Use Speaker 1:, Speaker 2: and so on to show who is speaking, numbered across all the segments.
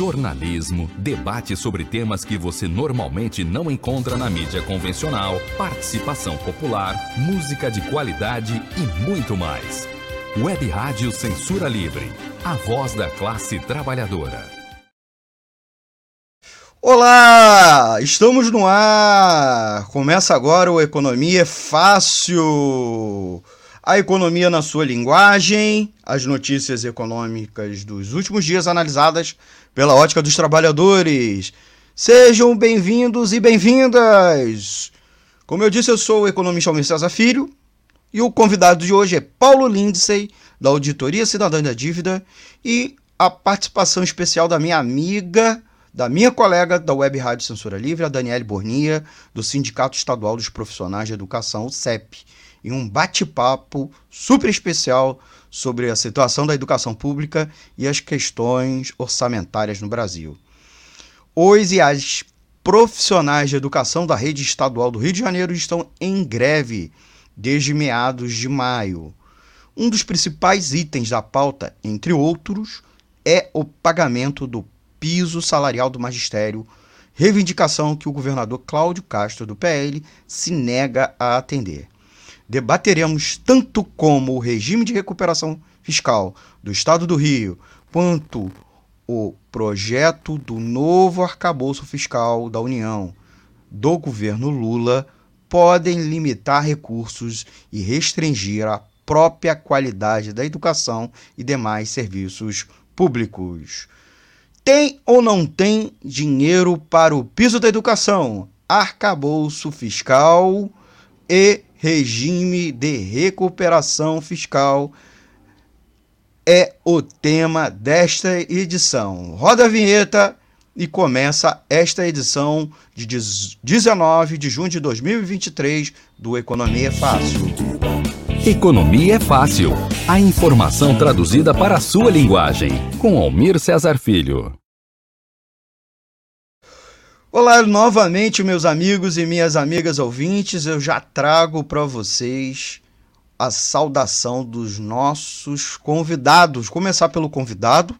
Speaker 1: jornalismo, debate sobre temas que você normalmente não encontra na mídia convencional, participação popular, música de qualidade e muito mais. Web Rádio Censura Livre, a voz da classe trabalhadora.
Speaker 2: Olá, estamos no ar. Começa agora o Economia é Fácil. A economia na sua linguagem, as notícias econômicas dos últimos dias analisadas pela ótica dos trabalhadores. Sejam bem-vindos e bem-vindas! Como eu disse, eu sou o economista Almir César Filho e o convidado de hoje é Paulo Lindsay, da Auditoria Cidadã da Dívida, e a participação especial da minha amiga, da minha colega da Web Rádio Censura Livre, a Daniele Bornia, do Sindicato Estadual dos Profissionais de Educação, o CEP, em um bate-papo super especial sobre a situação da educação pública e as questões orçamentárias no Brasil. Os e as profissionais de educação da rede estadual do Rio de Janeiro estão em greve desde meados de maio. Um dos principais itens da pauta, entre outros, é o pagamento do piso salarial do magistério, reivindicação que o governador Cláudio Castro, do PL, se nega a atender debateremos tanto como o regime de recuperação fiscal do Estado do Rio, quanto o projeto do novo arcabouço fiscal da União do governo Lula podem limitar recursos e restringir a própria qualidade da educação e demais serviços públicos. Tem ou não tem dinheiro para o piso da educação, arcabouço fiscal e regime de recuperação fiscal é o tema desta edição. Roda a vinheta e começa esta edição de 19 de junho de 2023 do Economia é Fácil.
Speaker 1: Economia é Fácil. A informação traduzida para a sua linguagem. Com Almir Cesar Filho.
Speaker 2: Olá novamente, meus amigos e minhas amigas ouvintes. Eu já trago para vocês a saudação dos nossos convidados. Começar pelo convidado,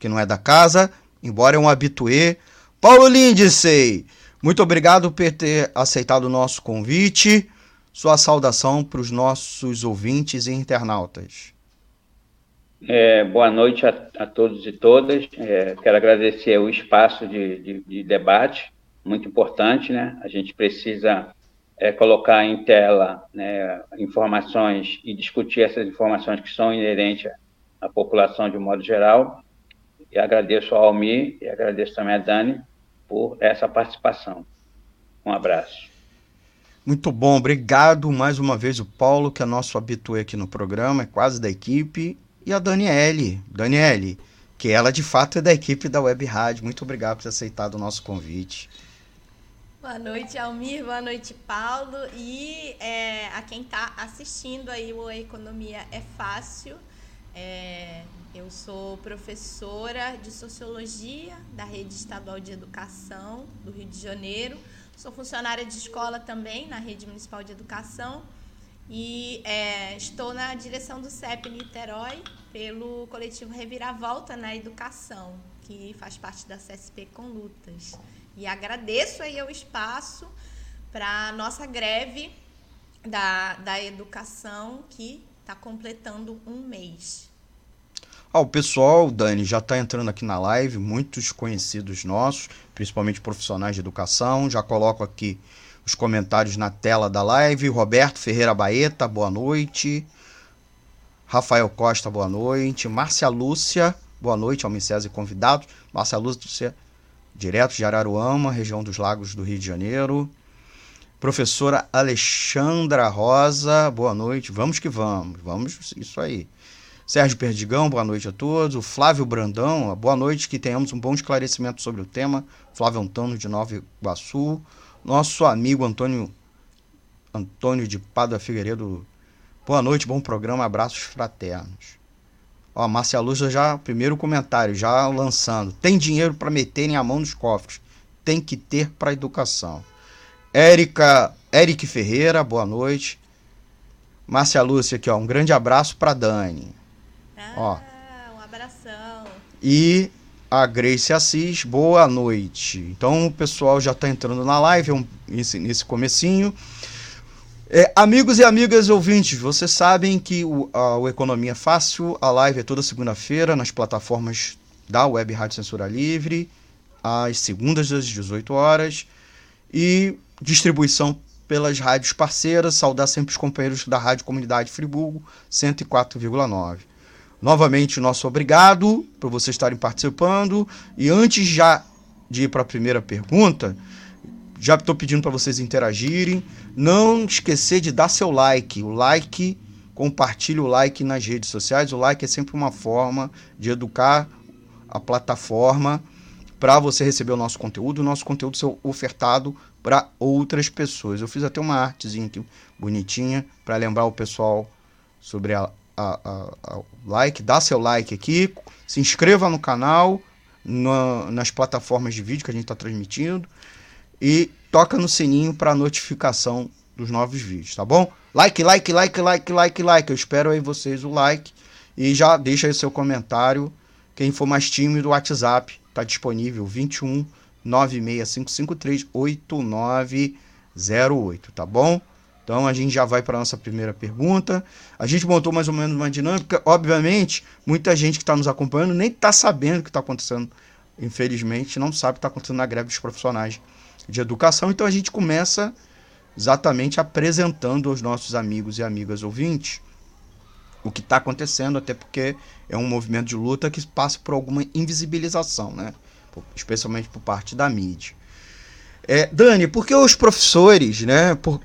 Speaker 2: que não é da casa, embora é um habituê, Paulo Lindsay. Muito obrigado por ter aceitado o nosso convite. Sua saudação para os nossos ouvintes e internautas.
Speaker 3: É, boa noite a, a, todos e todas. É, quero agradecer o espaço de, de, de, debate, muito importante, né? A gente precisa é, colocar em tela né, informações e discutir essas informações que são inerentes à população de um modo geral. E agradeço ao Almir e agradeço também a Dani por essa participação. Um abraço.
Speaker 2: Muito bom, obrigado mais uma vez o Paulo, que é nosso habitué aqui no programa, é quase da equipe, e a Daniele. Daniele, que ela de fato é da equipe da Web Rádio. Muito obrigado por ter aceitado o nosso convite.
Speaker 4: Boa noite, Almir. Boa noite, Paulo. E é, a quem está assistindo aí o Economia é Fácil. É, eu sou professora de Sociologia da Rede Estadual de Educação do Rio de Janeiro. Sou funcionária de escola também na Rede Municipal de Educação e é, estou na direção do CEP Niterói pelo coletivo Reviravolta na Educação, que faz parte da CSP com Lutas. E agradeço aí o espaço para a nossa greve da, da educação que está completando um mês.
Speaker 2: Ah, o pessoal, Dani, já está entrando aqui na live, muitos conhecidos nossos, principalmente profissionais de educação. Já coloco aqui os comentários na tela da live. Roberto Ferreira Baeta, boa noite. Rafael Costa, boa noite. Márcia Lúcia, boa noite, Almir e convidados. Márcia Lúcia, direto de Araruama, região dos Lagos do Rio de Janeiro. Professora Alexandra Rosa, boa noite. Vamos que vamos, vamos, isso aí. Sérgio Perdigão, boa noite a todos. O Flávio Brandão, boa noite, que tenhamos um bom esclarecimento sobre o tema. Flávio Antônio de Nova Iguaçu nosso amigo Antônio Antônio de Padua Figueiredo. Boa noite, bom programa, abraços fraternos. Ó, Márcia Luz já, primeiro comentário, já lançando. Tem dinheiro para meterem a mão nos cofres. Tem que ter para educação. Érica, Eric Ferreira, boa noite. Márcia Lúcia aqui, ó, um grande abraço para Dani.
Speaker 4: Ah, ó. um abração.
Speaker 2: E a Grace Assis, boa noite. Então o pessoal já está entrando na live é um, nesse, nesse comecinho. É, amigos e amigas ouvintes, vocês sabem que o, a, o Economia Fácil, a live é toda segunda-feira nas plataformas da Web Rádio Censura Livre, às segundas às 18 horas, e distribuição pelas rádios parceiras. Saudar sempre os companheiros da Rádio Comunidade Friburgo, 104,9. Novamente, nosso obrigado por vocês estarem participando. E antes já de ir para a primeira pergunta, já estou pedindo para vocês interagirem. Não esquecer de dar seu like. O like, compartilhe o like nas redes sociais. O like é sempre uma forma de educar a plataforma para você receber o nosso conteúdo, o nosso conteúdo ser ofertado para outras pessoas. Eu fiz até uma artezinha aqui bonitinha para lembrar o pessoal sobre a, a, a, like, dá seu like aqui, se inscreva no canal, na, nas plataformas de vídeo que a gente está transmitindo e toca no sininho para notificação dos novos vídeos, tá bom? Like, like, like, like, like, like. Eu espero aí vocês o like e já deixa aí seu comentário. Quem for mais tímido, o WhatsApp está disponível 21 96553 8908, tá bom? Então a gente já vai para a nossa primeira pergunta. A gente montou mais ou menos uma dinâmica. Obviamente, muita gente que está nos acompanhando nem está sabendo o que está acontecendo. Infelizmente, não sabe o que está acontecendo na greve dos profissionais de educação. Então a gente começa exatamente apresentando aos nossos amigos e amigas ouvintes o que está acontecendo, até porque é um movimento de luta que passa por alguma invisibilização, né? especialmente por parte da mídia. É, Dani, por que os professores, né? Por,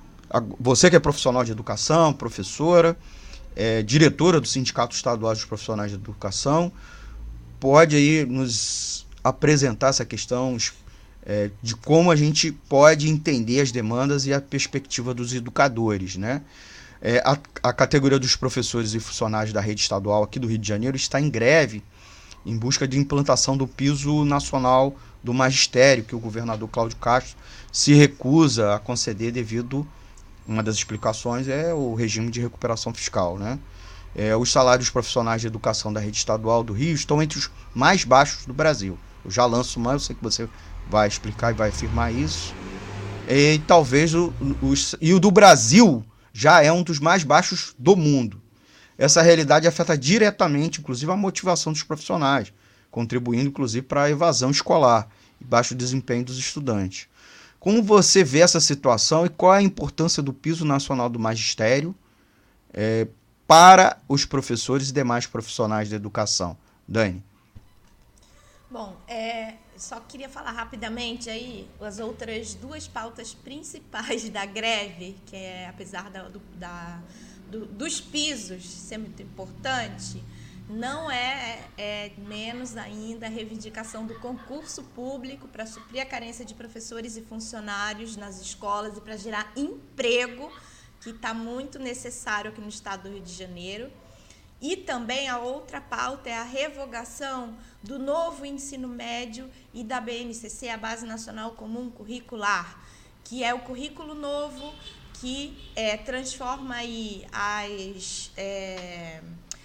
Speaker 2: você que é profissional de educação, professora, é, diretora do Sindicato Estadual dos Profissionais de Educação, pode aí nos apresentar essa questão é, de como a gente pode entender as demandas e a perspectiva dos educadores, né? É, a, a, categoria dos professores e funcionários da rede estadual aqui do Rio de Janeiro está em greve em busca de implantação do piso nacional do magistério, que o governador Cláudio Castro se recusa a conceder devido, uma das explicações é o regime de recuperação fiscal. Né? É, os salários profissionais de educação da rede estadual do Rio estão entre os mais baixos do Brasil. Eu já lanço uma, eu sei que você vai explicar e vai afirmar isso. E talvez o, o, e o do Brasil já é um dos mais baixos do mundo. Essa realidade afeta diretamente, inclusive, a motivação dos profissionais, contribuindo, inclusive, para a evasão escolar e baixo desempenho dos estudantes. Como você vê essa situação e qual é a importância do piso nacional do magistério é, para os professores e demais profissionais da educação? Dani.
Speaker 4: Bom, é, só queria falar rapidamente aí as outras duas pautas principais da greve, que é apesar da, do, da, do, dos pisos ser muito importante, não é, é, menos ainda a reivindicação do concurso público para suprir a carência de professores e funcionários nas escolas e para gerar emprego, que está muito necessário aqui no estado do Rio de Janeiro. E também a outra pauta é a revogação do novo ensino médio e da BNCC, a Base Nacional Comum Curricular, que é o currículo novo que é, transforma aí as. É,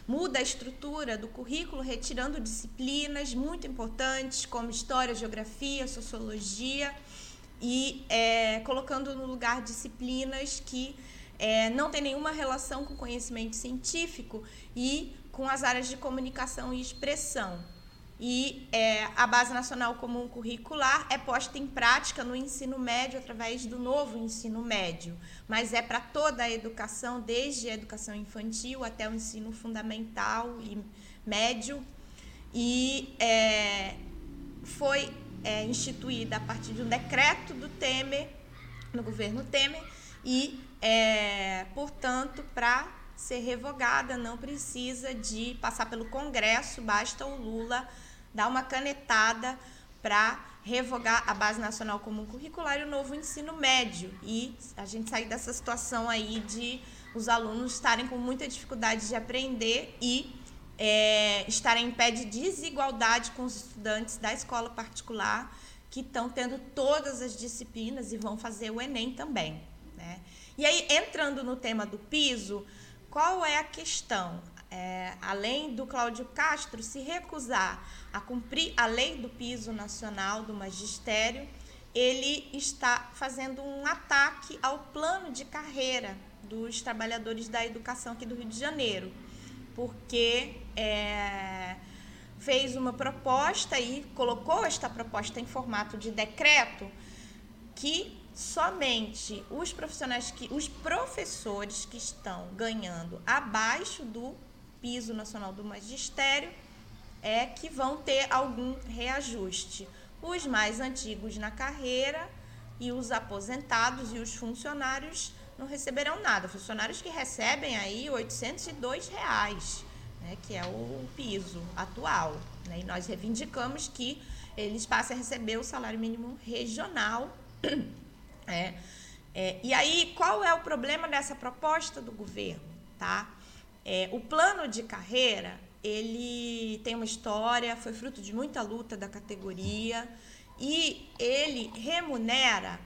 Speaker 4: muda a estrutura do currículo, retirando disciplinas muito importantes como história, geografia, sociologia e é, colocando no lugar disciplinas que é, não tem nenhuma relação com conhecimento científico e com as áreas de comunicação e expressão. E é, a Base Nacional Comum Curricular é posta em prática no ensino médio através do novo ensino médio, mas é para toda a educação, desde a educação infantil até o ensino fundamental e médio. E é, foi é, instituída a partir de um decreto do Temer, no governo Temer, e é, portanto, para ser revogada, não precisa de passar pelo Congresso, basta o Lula dar uma canetada para revogar a Base Nacional Comum Curricular e o novo ensino médio. E a gente sair dessa situação aí de os alunos estarem com muita dificuldade de aprender e é, estarem em pé de desigualdade com os estudantes da escola particular que estão tendo todas as disciplinas e vão fazer o Enem também. Né? E aí, entrando no tema do piso, qual é a questão? é, além do Cláudio Castro se recusar a cumprir a lei do piso nacional do magistério, ele está fazendo um ataque ao plano de carreira dos trabalhadores da educação aqui do Rio de Janeiro, porque é, fez uma proposta e colocou esta proposta em formato de decreto que somente os profissionais que os professores que estão ganhando abaixo do piso nacional do magistério é que vão ter algum reajuste. Os mais antigos na carreira e os aposentados e os funcionários não receberão nada. Funcionários que recebem aí 802 reais, né, que é o piso atual. Né, e nós reivindicamos que eles passem a receber o salário mínimo regional É, é, e aí, qual é o problema dessa proposta do governo? Tá? É, o plano de carreira, ele tem uma história, foi fruto de muita luta da categoria e ele remunera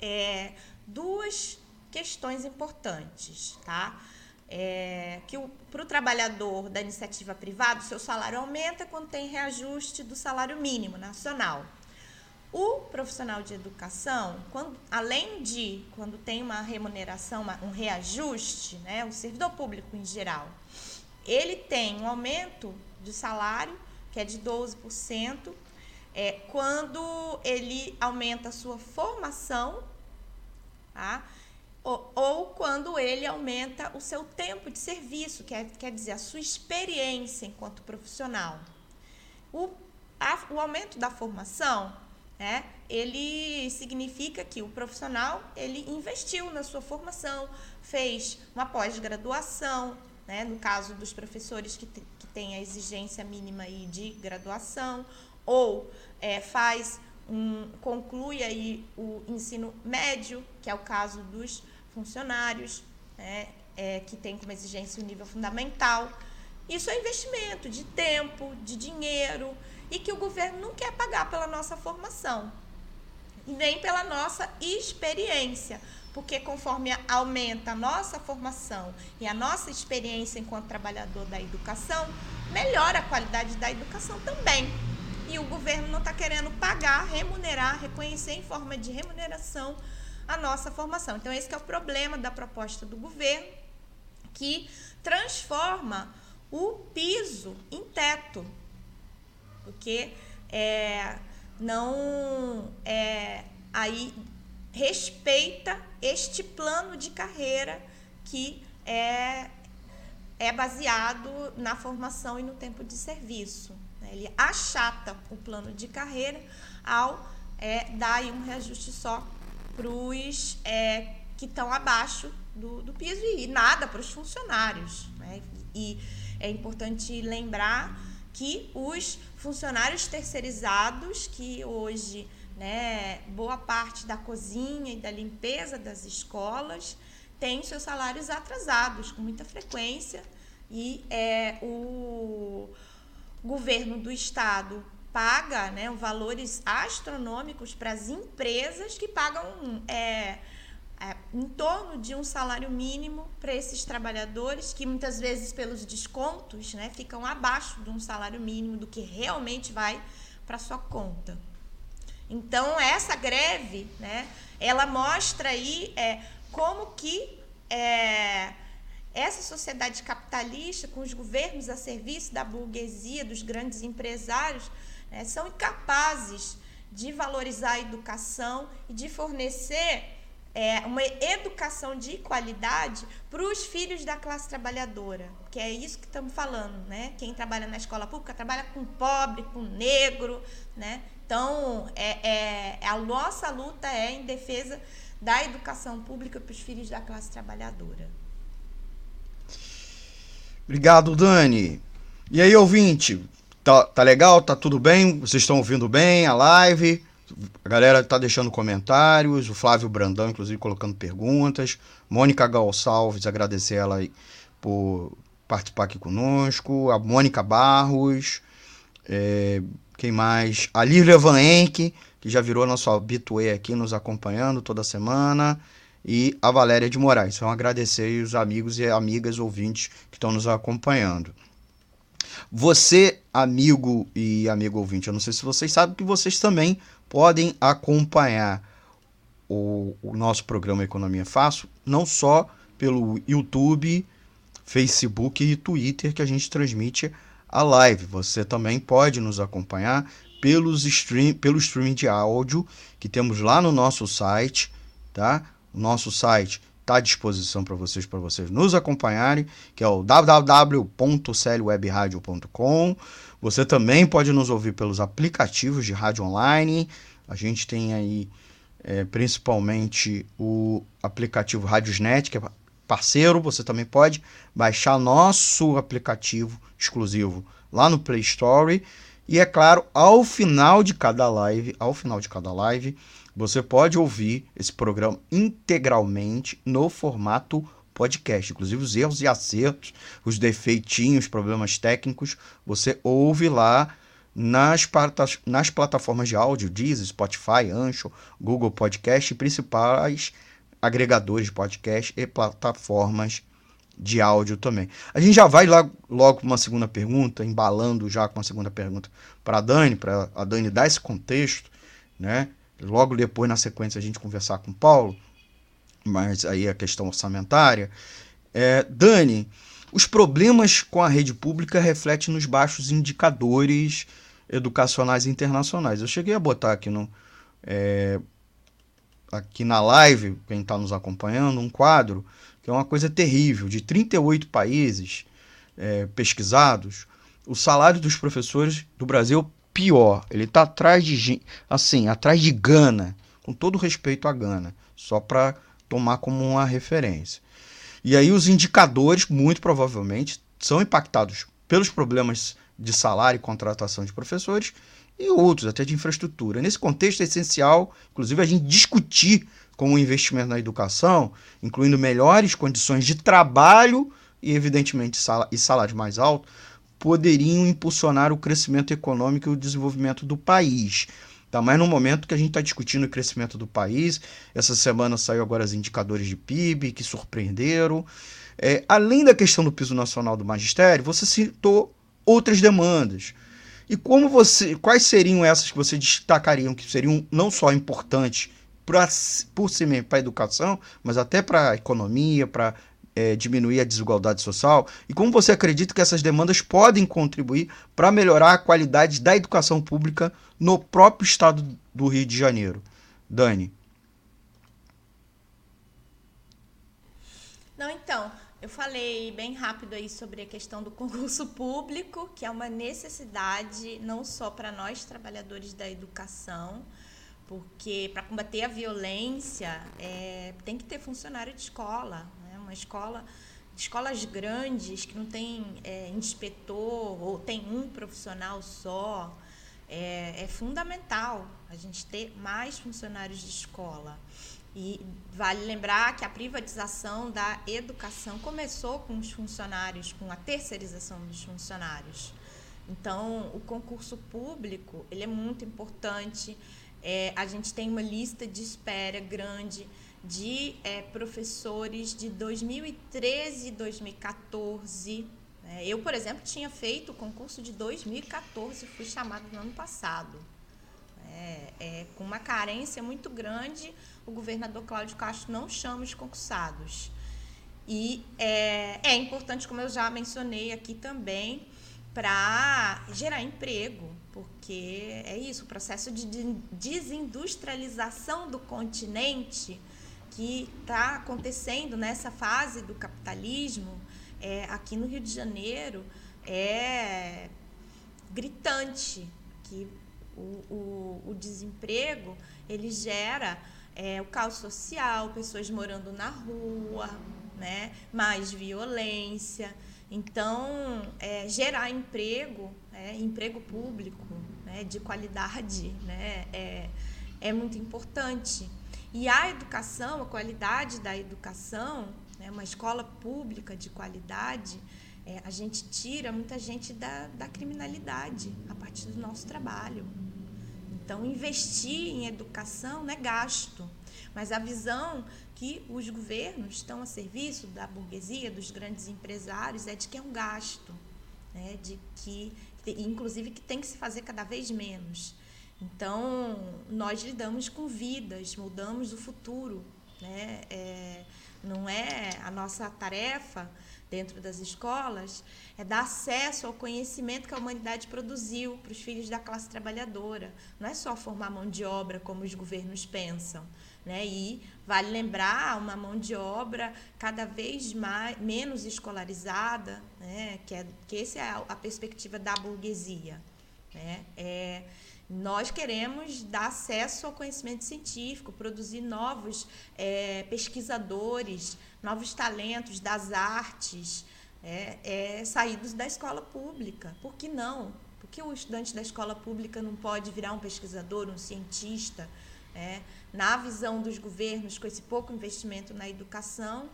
Speaker 4: é, duas questões importantes, tá? É, que para o trabalhador da iniciativa privada, o seu salário aumenta quando tem reajuste do salário mínimo nacional. O profissional de educação, quando, além de quando tem uma remuneração, uma, um reajuste, né, o servidor público em geral, ele tem um aumento de salário, que é de 12%, é, quando ele aumenta a sua formação, tá? ou, ou quando ele aumenta o seu tempo de serviço, que é, quer dizer, a sua experiência enquanto profissional. O, a, o aumento da formação né? Ele significa que o profissional ele investiu na sua formação, fez uma pós-graduação, né? no caso dos professores que, que têm a exigência mínima aí de graduação, ou é, faz um, conclui aí o ensino médio, que é o caso dos funcionários, né? é, que tem como exigência o nível fundamental. Isso é investimento de tempo, de dinheiro, e que o governo não quer pagar pela nossa formação, nem pela nossa experiência, porque conforme aumenta a nossa formação e a nossa experiência enquanto trabalhador da educação, melhora a qualidade da educação também. E o governo não está querendo pagar, remunerar, reconhecer em forma de remuneração a nossa formação. Então, esse é o problema da proposta do governo, que transforma o piso em teto porque é, não é, aí respeita este plano de carreira que é, é baseado na formação e no tempo de serviço. Né? Ele achata o plano de carreira ao é, dar um reajuste só para os é, que estão abaixo do, do piso e nada para os funcionários. Né? E é importante lembrar que os funcionários terceirizados, que hoje né, boa parte da cozinha e da limpeza das escolas tem seus salários atrasados com muita frequência e é, o governo do estado paga né, valores astronômicos para as empresas que pagam é, é, em torno de um salário mínimo para esses trabalhadores que muitas vezes pelos descontos né, ficam abaixo de um salário mínimo do que realmente vai para sua conta. Então essa greve, né, ela mostra aí é, como que é, essa sociedade capitalista, com os governos a serviço da burguesia, dos grandes empresários, né, são incapazes de valorizar a educação e de fornecer é, uma educação de qualidade para os filhos da classe trabalhadora, que é isso que estamos falando, né? Quem trabalha na escola pública trabalha com pobre, com negro, né? Então, é, é, a nossa luta é em defesa da educação pública para os filhos da classe trabalhadora.
Speaker 2: Obrigado, Dani. E aí, ouvinte, tá, tá legal? Tá tudo bem? Vocês estão ouvindo bem a live? A galera tá deixando comentários, o Flávio Brandão, inclusive, colocando perguntas. Mônica Gonçalves, agradecer ela por participar aqui conosco. A Mônica Barros. É, quem mais? A Lívia Van Enck, que já virou nosso habituê aqui, nos acompanhando toda semana. e a Valéria de Moraes. Então, agradecer os amigos e amigas ouvintes que estão nos acompanhando. Você, amigo e amigo ouvinte, eu não sei se vocês sabem que vocês também podem acompanhar o, o nosso programa Economia Fácil, não só pelo YouTube, Facebook e Twitter que a gente transmite a live. Você também pode nos acompanhar pelos stream, pelo streaming de áudio que temos lá no nosso site, tá? O nosso site está à disposição para vocês, para vocês nos acompanharem, que é o www.clwebradio.com. Você também pode nos ouvir pelos aplicativos de rádio online. A gente tem aí é, principalmente o aplicativo Radiosnet, que é parceiro. Você também pode baixar nosso aplicativo exclusivo lá no Play Store. E é claro, ao final de cada live, ao final de cada live, você pode ouvir esse programa integralmente no formato podcast. Inclusive os erros e acertos, os defeitinhos, problemas técnicos, você ouve lá nas, nas plataformas de áudio, Deezer, Spotify, Ancho, Google Podcast e principais agregadores de podcast e plataformas de áudio também. A gente já vai lá, logo para uma segunda pergunta, embalando já com uma segunda pergunta para a Dani, para a Dani dar esse contexto, né? Logo depois, na sequência, a gente conversar com o Paulo, mas aí a questão orçamentária. É, Dani, os problemas com a rede pública refletem nos baixos indicadores educacionais internacionais. Eu cheguei a botar aqui no, é, aqui na live, quem está nos acompanhando, um quadro que é uma coisa terrível. De 38 países é, pesquisados, o salário dos professores do Brasil pior. Ele está atrás de assim, atrás de Gana, com todo respeito a Gana, só para tomar como uma referência. E aí os indicadores, muito provavelmente, são impactados pelos problemas de salário e contratação de professores e outros, até de infraestrutura. Nesse contexto é essencial, inclusive, a gente discutir com o investimento na educação, incluindo melhores condições de trabalho e, evidentemente, e salário mais alto, poderiam impulsionar o crescimento econômico e o desenvolvimento do país. Tá? Mas no momento que a gente está discutindo o crescimento do país, essa semana saiu agora os indicadores de PIB que surpreenderam. É, além da questão do piso nacional do magistério, você citou outras demandas. E como você, quais seriam essas que você destacariam que seriam não só importantes pra, por si mesmo para a educação, mas até para a economia, para é, diminuir a desigualdade social? E como você acredita que essas demandas podem contribuir para melhorar a qualidade da educação pública no próprio estado do Rio de Janeiro? Dani.
Speaker 4: Não, então, eu falei bem rápido aí sobre a questão do concurso público, que é uma necessidade não só para nós trabalhadores da educação, porque para combater a violência é, tem que ter funcionário de escola, né? uma escola escolas grandes que não tem é, inspetor ou tem um profissional só é, é fundamental a gente ter mais funcionários de escola e vale lembrar que a privatização da educação começou com os funcionários, com a terceirização dos funcionários. Então, o concurso público ele é muito importante. É, a gente tem uma lista de espera grande de é, professores de 2013 e 2014. Né? Eu, por exemplo, tinha feito o concurso de 2014 e fui chamada no ano passado. É, é, com uma carência muito grande, o governador Cláudio Castro não chama os concursados. E é, é importante, como eu já mencionei aqui também, para gerar emprego, porque é isso, o processo de desindustrialização do continente que está acontecendo nessa fase do capitalismo é, aqui no Rio de Janeiro é gritante que o, o, o desemprego ele gera é, o caos social, pessoas morando na rua, né? mais violência. Então, é, gerar emprego, é, emprego público né? de qualidade, né? é, é muito importante. E a educação, a qualidade da educação, né? uma escola pública de qualidade, é, a gente tira muita gente da, da criminalidade a partir do nosso trabalho. Então, investir em educação não é gasto, mas a visão que os governos estão a serviço da burguesia, dos grandes empresários, é de que é um gasto, né? de que, inclusive, que tem que se fazer cada vez menos. Então, nós lidamos com vidas, mudamos o futuro. Né? É, não é a nossa tarefa dentro das escolas é dar acesso ao conhecimento que a humanidade produziu para os filhos da classe trabalhadora. Não é só formar mão de obra como os governos pensam. Né? E vale lembrar uma mão de obra cada vez mais, menos escolarizada, né? que, é, que essa é a, a perspectiva da burguesia. Né? É, nós queremos dar acesso ao conhecimento científico, produzir novos é, pesquisadores, novos talentos das artes, é, é, saídos da escola pública. Por que não? Por que o estudante da escola pública não pode virar um pesquisador, um cientista? É, na visão dos governos, com esse pouco investimento na educação,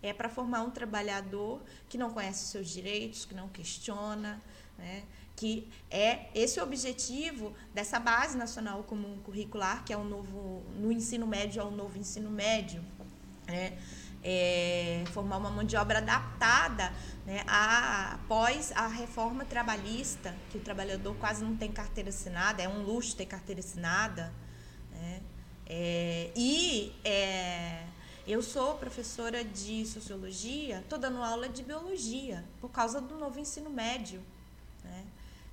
Speaker 4: é para formar um trabalhador que não conhece os seus direitos, que não questiona, né? Que é esse objetivo dessa base nacional comum curricular, que é o novo, no ensino médio, é o novo ensino médio, né? É, formar uma mão de obra adaptada né, a, após a reforma trabalhista, que o trabalhador quase não tem carteira assinada, é um luxo ter carteira assinada. Né? É, e é, eu sou professora de sociologia, estou dando aula de biologia, por causa do novo ensino médio.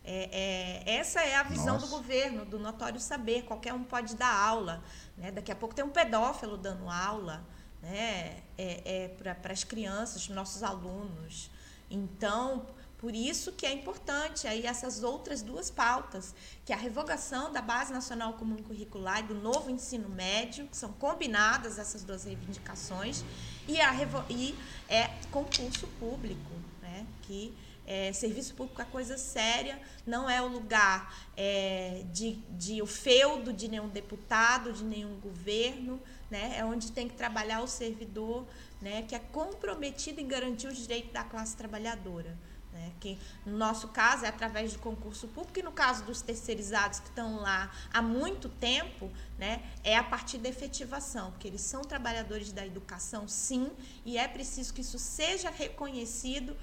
Speaker 4: É, é, essa é a visão Nossa. do governo, do notório saber. Qualquer um pode dar aula. Né? Daqui a pouco tem um pedófilo dando aula né? é, é para as crianças, nossos alunos. Então, por isso que é importante aí essas outras duas pautas, que é a revogação da Base Nacional Comum Curricular e do novo ensino médio, que são combinadas essas duas reivindicações, e, a, e é concurso público, né? que é, serviço público é coisa séria, não é o lugar é, de, de o feudo de nenhum deputado, de nenhum governo, né? é onde tem que trabalhar o servidor né? que é comprometido em garantir os direitos da classe trabalhadora. Né? Que no nosso caso é através de concurso público, e no caso dos terceirizados que estão lá há muito tempo, né? é a partir da efetivação, porque eles são trabalhadores da educação, sim, e é preciso que isso seja reconhecido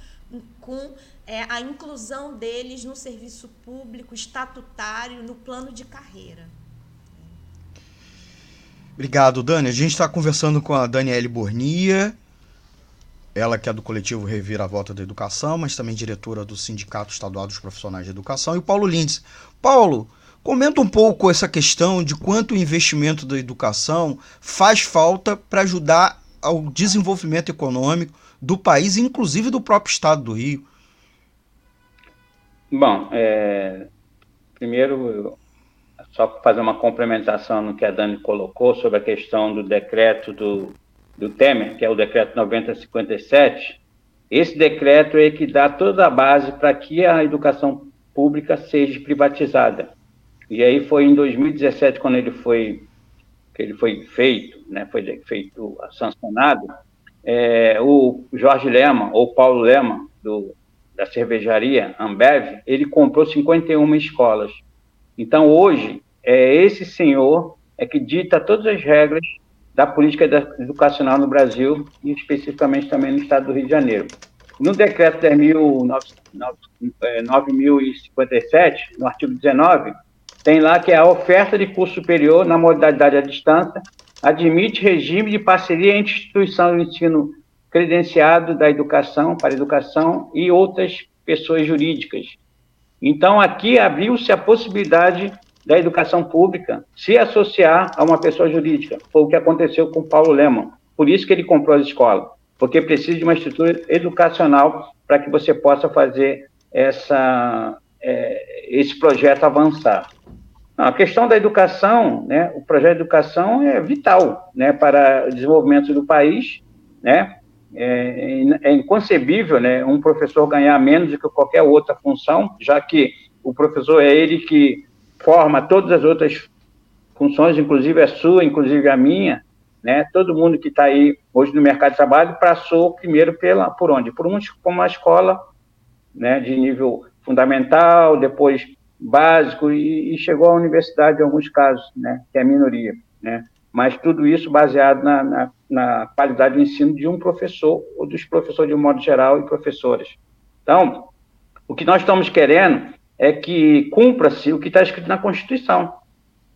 Speaker 4: com é, a inclusão deles no serviço público, estatutário, no plano de carreira.
Speaker 2: Obrigado, Dani. A gente está conversando com a Daniele Bornia, ela que é do coletivo Reviravolta da Educação, mas também diretora do Sindicato Estadual dos Profissionais de Educação, e o Paulo Lindes. Paulo, comenta um pouco essa questão de quanto o investimento da educação faz falta para ajudar ao desenvolvimento econômico do país, inclusive do próprio estado do Rio?
Speaker 3: Bom, é, primeiro, só fazer uma complementação no que a Dani colocou sobre a questão do decreto do, do Temer, que é o decreto 9057. Esse decreto é que dá toda a base para que a educação pública seja privatizada. E aí foi em 2017 quando ele foi que ele foi feito, né, foi feito sancionado, é, o Jorge Lema, ou Paulo Lema, do, da cervejaria Ambev, ele comprou 51 escolas. Então, hoje, é esse senhor é que dita todas as regras da política educacional no Brasil e especificamente também no estado do Rio de Janeiro. No decreto 10.957, é, no artigo 19, tem lá que é a oferta de curso superior na modalidade à distância admite regime de parceria entre instituição de ensino credenciado da educação para educação e outras pessoas jurídicas. Então, aqui abriu-se a possibilidade da educação pública se associar a uma pessoa jurídica. Foi o que aconteceu com Paulo Leman. Por isso que ele comprou a escola, porque precisa de uma estrutura educacional para que você possa fazer essa, é, esse projeto avançar. A questão da educação, né, o projeto de educação é vital né, para o desenvolvimento do país. Né, é, é inconcebível né, um professor ganhar menos do que qualquer outra função, já que o professor é ele que forma todas as outras funções, inclusive a sua, inclusive a minha. Né, todo mundo que está aí hoje no mercado de trabalho passou primeiro pela, por onde? Por uma, uma escola né, de nível fundamental, depois básico e, e, chegou à universidade em alguns casos, né, que é minoria, né, mas tudo isso baseado na, na, na qualidade do ensino de um professor ou dos professores de um modo geral e professores. Então, o que nós estamos querendo é que cumpra-se o que está escrito na Constituição,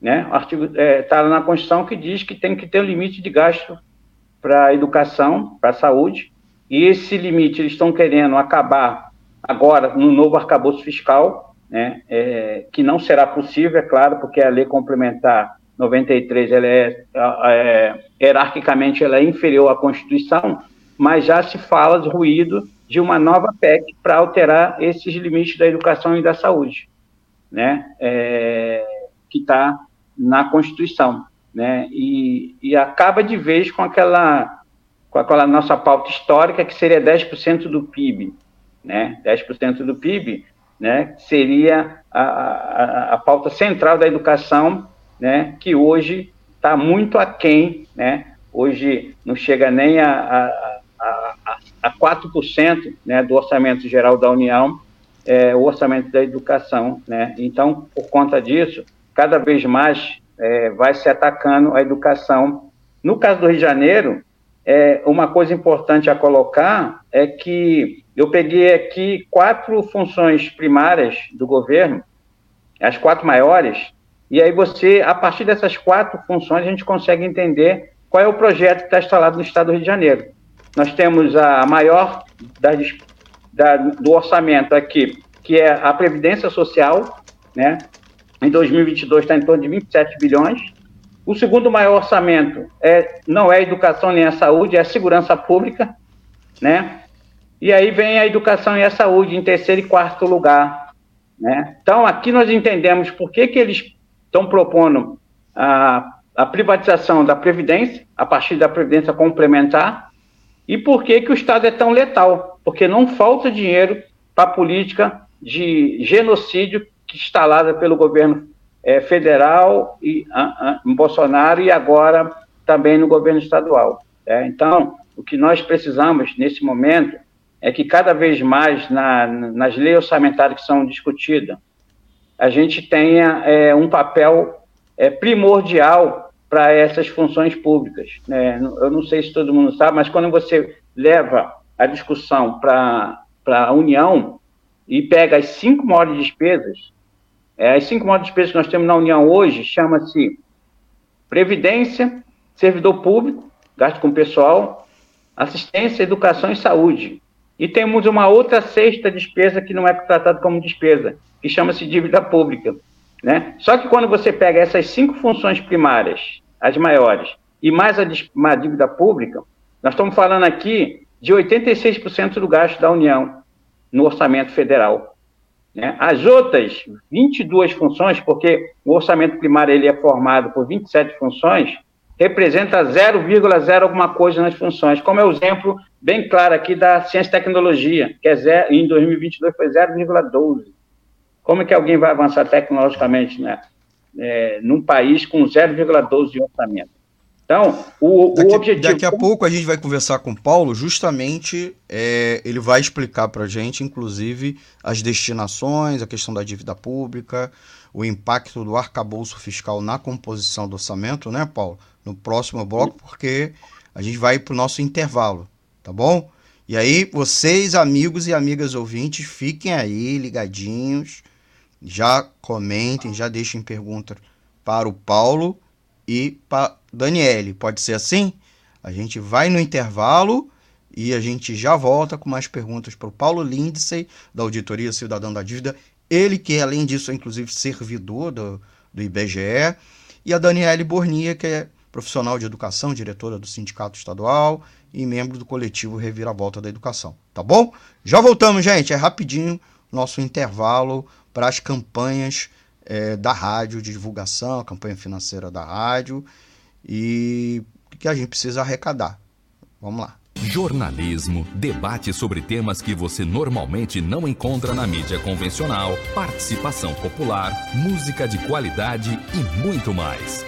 Speaker 3: né, o artigo está é, tá na Constituição que diz que tem que ter um limite de gasto para a educação, para a saúde, e esse limite eles estão querendo acabar agora no novo arcabouço fiscal, né, é, que não será possível, é claro, porque a lei complementar 93 ela é, é, hierarquicamente ela é inferior à Constituição, mas já se fala de ruído de uma nova PEC para alterar esses limites da educação e da saúde, né, é, que está na Constituição, né, e, e acaba de vez com aquela com aquela nossa pauta histórica que seria 10% do PIB, né, 10% do PIB, né, seria a, a, a pauta central da educação, né, que hoje está muito aquém, né, hoje não chega nem a, a, a, a 4% né, do orçamento geral da União, é, o orçamento da educação. Né? Então, por conta disso, cada vez mais é, vai se atacando a educação. No caso do Rio de Janeiro, é, uma coisa importante a colocar é que eu peguei aqui quatro funções primárias do governo, as quatro maiores, e aí você, a partir dessas quatro funções, a gente consegue entender qual é o projeto que está instalado no Estado do Rio de Janeiro. Nós temos a maior da, do orçamento aqui, que é a Previdência Social, né? Em 2022 está em torno de 27 bilhões. O segundo maior orçamento é, não é a educação nem a saúde, é a segurança pública, né? E aí vem a educação e a saúde em terceiro e quarto lugar. Né? Então, aqui nós entendemos por que, que eles estão propondo a, a privatização da Previdência, a partir da Previdência complementar, e por que, que o Estado é tão letal. Porque não falta dinheiro para a política de genocídio instalada pelo governo é, federal e a, em Bolsonaro e agora também no governo estadual. É? Então, o que nós precisamos nesse momento é que cada vez mais na, nas leis orçamentárias que são discutidas, a gente tenha é, um papel é, primordial para essas funções públicas. Né? Eu não sei se todo mundo sabe, mas quando você leva a discussão para a União e pega as cinco maiores despesas, é, as cinco maiores despesas que nós temos na União hoje chama-se Previdência, Servidor Público, gasto com pessoal, Assistência, Educação e Saúde. E temos uma outra sexta despesa que não é tratada como despesa, que chama-se dívida pública. Né? Só que quando você pega essas cinco funções primárias, as maiores, e mais a uma dívida pública, nós estamos falando aqui de 86% do gasto da União no orçamento federal. Né? As outras 22 funções, porque o orçamento primário ele é formado por 27 funções, representa 0,0 alguma coisa nas funções, como é o exemplo bem claro aqui da ciência e tecnologia, que é zero, em 2022 foi 0,12. Como é que alguém vai avançar tecnologicamente né, é, num país com 0,12 de orçamento? Então, o,
Speaker 2: daqui,
Speaker 3: o objetivo.
Speaker 2: Daqui a pouco a gente vai conversar com o Paulo, justamente é, ele vai explicar para a gente, inclusive, as destinações, a questão da dívida pública, o impacto do arcabouço fiscal na composição do orçamento, né, Paulo? No próximo bloco, porque a gente vai para o nosso intervalo, tá bom? E aí, vocês, amigos e amigas ouvintes, fiquem aí ligadinhos, já comentem, já deixem pergunta para o Paulo e para Daniele. Pode ser assim? A gente vai no intervalo e a gente já volta com mais perguntas para o Paulo Lindsay, da Auditoria Cidadã da Dívida. Ele que, além disso, é inclusive servidor do, do IBGE. E a Daniele Bornia, que é profissional de educação, diretora do Sindicato Estadual e membro do coletivo Reviravolta da Educação. Tá bom? Já voltamos, gente. É rapidinho nosso intervalo para as campanhas é, da rádio de divulgação, a campanha financeira da rádio e que a gente precisa arrecadar. Vamos lá.
Speaker 1: Jornalismo, debate sobre temas que você normalmente não encontra na mídia convencional, participação popular, música de qualidade e muito mais.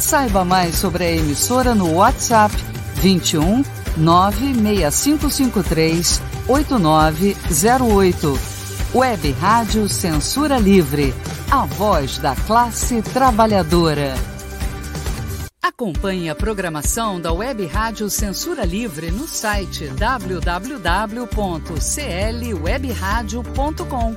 Speaker 5: Saiba mais sobre a emissora no WhatsApp 21 96553 8908. Web Rádio Censura Livre. A voz da classe trabalhadora. Acompanhe a programação da Web Rádio Censura Livre no site www.clwebradio.com,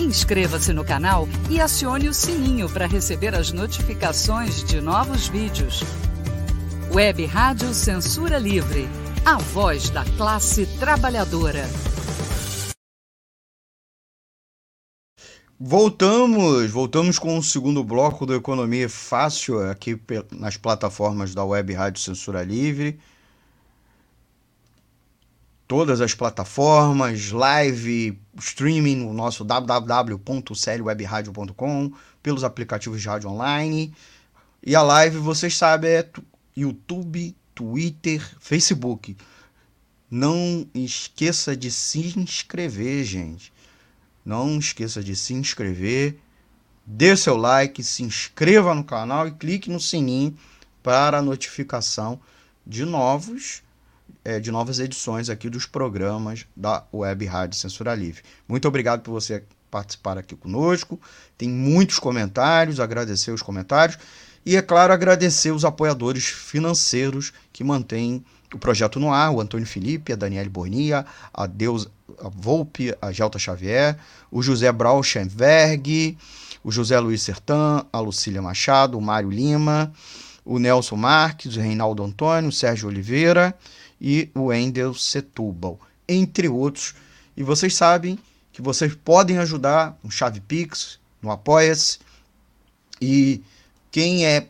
Speaker 5: Inscreva-se no canal e acione o sininho para receber as notificações de novos vídeos. Web Rádio Censura Livre a voz da classe trabalhadora.
Speaker 2: Voltamos, voltamos com o segundo bloco do Economia Fácil aqui nas plataformas da Web Rádio Censura Livre. Todas as plataformas, live, streaming no nosso www.clwebradio.com, pelos aplicativos de rádio online. E a live, vocês sabem, é YouTube, Twitter, Facebook. Não esqueça de se inscrever, gente. Não esqueça de se inscrever, dê seu like, se inscreva no canal e clique no sininho para a notificação de novos é, de novas edições aqui dos programas da Web Rádio Censura Livre. Muito obrigado por você participar aqui conosco. Tem muitos comentários, agradecer os comentários e, é claro, agradecer os apoiadores financeiros que mantêm o projeto no ar, o Antônio Felipe, a Daniele Bornia, a Deus a Volpe, a Gelta Xavier, o José Brauschenberg, o José Luiz Sertã, a Lucília Machado, o Mário Lima, o Nelson Marques, o Reinaldo Antônio, o Sérgio Oliveira e o Endel Setúbal, entre outros. E vocês sabem que vocês podem ajudar no Chave Pix, no Apoia-se e quem é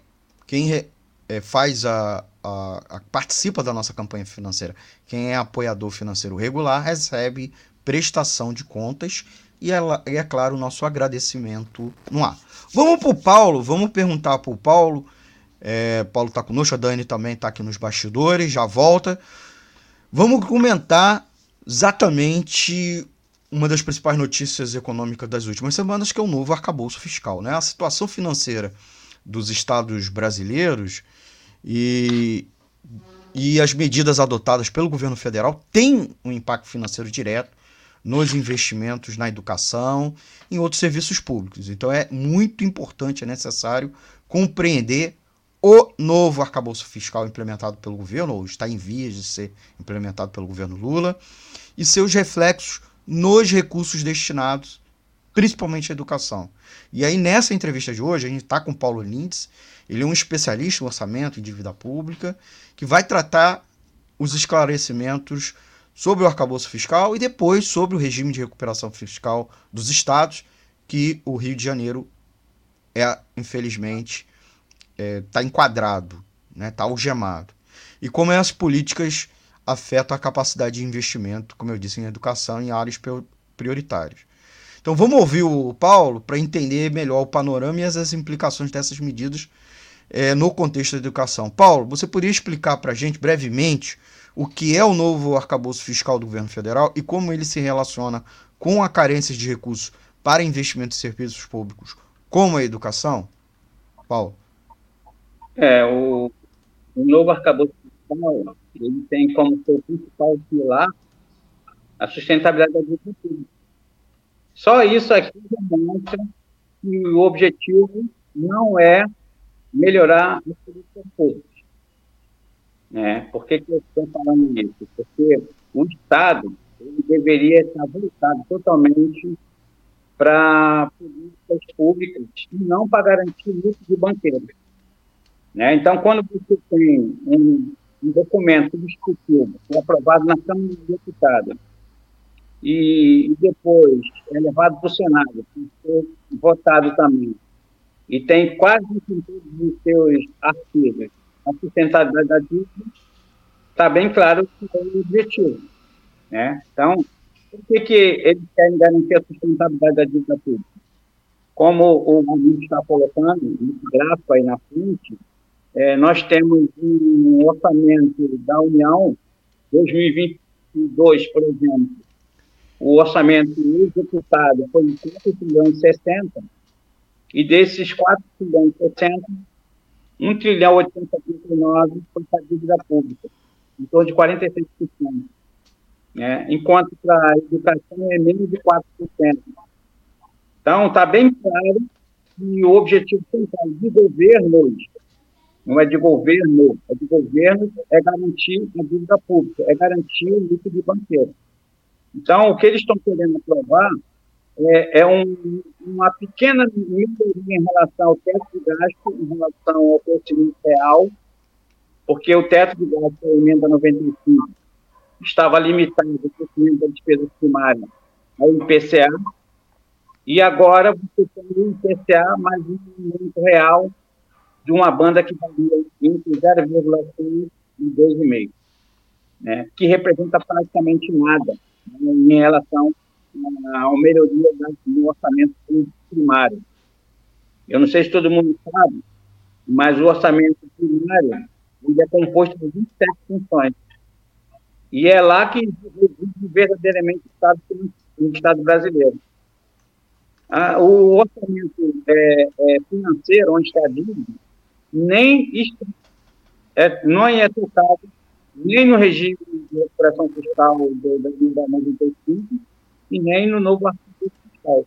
Speaker 2: quem é, é, faz a, a, a, participa da nossa campanha financeira, quem é apoiador financeiro regular recebe prestação de contas e, ela, e é claro o nosso agradecimento no ar. Vamos para o Paulo, vamos perguntar para o Paulo. É, Paulo está conosco, a Dani também está aqui nos bastidores, já volta. Vamos comentar exatamente uma das principais notícias econômicas das últimas semanas, que é o novo arcabouço fiscal. Né? A situação financeira dos estados brasileiros e, e as medidas adotadas pelo governo federal têm um impacto financeiro direto nos investimentos na educação e em outros serviços públicos. Então é muito importante, é necessário compreender o novo arcabouço fiscal implementado pelo governo, ou está em vias de ser implementado pelo governo Lula, e seus reflexos nos recursos destinados principalmente a educação. E aí, nessa entrevista de hoje, a gente está com o Paulo Lindes, ele é um especialista em orçamento e dívida pública, que vai tratar os esclarecimentos sobre o arcabouço fiscal e depois sobre o regime de recuperação fiscal dos estados, que o Rio de Janeiro é, infelizmente, está é, tá enquadrado, está né, tá algemado. E como as políticas afetam a capacidade de investimento, como eu disse, em educação em áreas prioritárias. Então vamos ouvir o Paulo para entender melhor o panorama e as implicações dessas medidas é, no contexto da educação. Paulo, você poderia explicar para a gente brevemente o que é o novo arcabouço fiscal do governo federal e como ele se relaciona com a carência de recursos para investimento em serviços públicos como a educação? Paulo?
Speaker 3: É, o, o novo arcabouço fiscal, ele tem como seu principal pilar a sustentabilidade da agricultura. Só isso aqui demonstra que o objetivo não é melhorar políticas públicas. Né? Por que, que eu estou falando isso? Porque o Estado deveria estar voltado totalmente para políticas públicas e não para garantir lucro de banqueiros. Né? Então, quando você tem um, um documento discutido, aprovado na Câmara dos Deputados, e, e depois é levado para o Senado, votado também, e tem quase em todos os seus artigos a sustentabilidade da dívida, está bem claro que é o objetivo. Né? Então, por que, que eles querem garantir a sustentabilidade da dívida pública? Como o Guilherme está colocando, no gráfico aí na frente, é, nós temos um orçamento da União, 2022, por exemplo, o orçamento executado foi de 4 trilhões e 60, e desses 4 trilhões e 60, 1 trilhão 839 foi para a dívida pública, em torno de 46%. Né? Enquanto para a educação é menos de 4%. Então, está bem claro que o objetivo central de governos, não é de governo, é de governo, é garantir a dívida pública, é garantir o de banqueiro. Então, o que eles estão querendo aprovar é, é um, uma pequena melhoria em relação ao teto de gasto, em relação ao crescimento real, porque o teto de gasto da emenda 95 estava limitado ao crescimento da despesa primária ao IPCA, e agora você tem o IPCA mais um crescimento real de uma banda que varia entre 0,6 e 2,5, né, que representa praticamente nada né, em relação a melhoria do orçamento primário. Eu não sei se todo mundo sabe, mas o orçamento primário ele é composto de 27 funções. E é lá que reside verdadeiramente o Estado, o Estado brasileiro. Ah, o orçamento é, é, financeiro, onde está a dívida, nem é, não é tocado nem no regime de recuperação fiscal da dívida 95, e nem no novo artigo fiscal.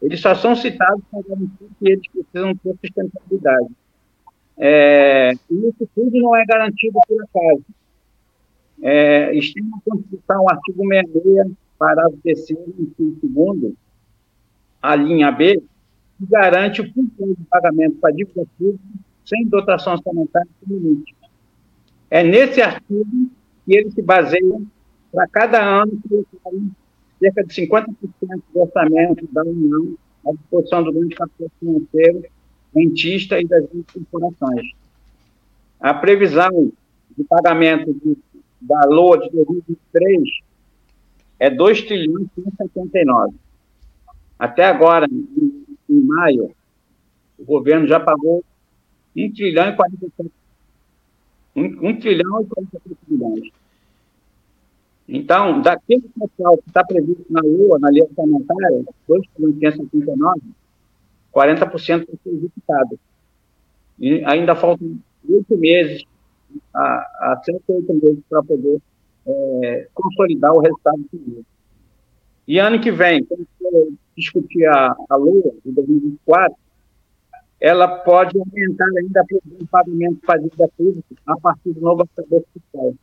Speaker 3: Eles só são citados para garantir que eles precisam ter sustentabilidade. É, e isso tudo não é garantido por acaso. É, está na Constituição, artigo 66, parágrafo 3 e 2 a linha B, que garante o cumprimento de pagamento para dívida pública sem dotação orçamentária limite. É nesse artigo que eles se baseiam para cada ano colocarem cerca de 50% do orçamento da União à disposição do grande capital financeiro, rentista e das corporações. A previsão de pagamento de, da LOA de 2023 é 2 trilhões e 179. Até agora, em, em, maio, o governo já pagou 1 trilhão e 47 1, 1 trilhão e 47 bilhões. Então, daquele total que está previsto na Lua, na lei orçamentária, 2,559, 40% vai ser executado. E ainda faltam oito meses, a, a sete oito meses para poder é, consolidar o resultado final. E ano que vem, quando discutir a, a Lua, de 2024, ela pode aumentar ainda o pagamento para a dívida pública a partir do novo arcabouço fiscal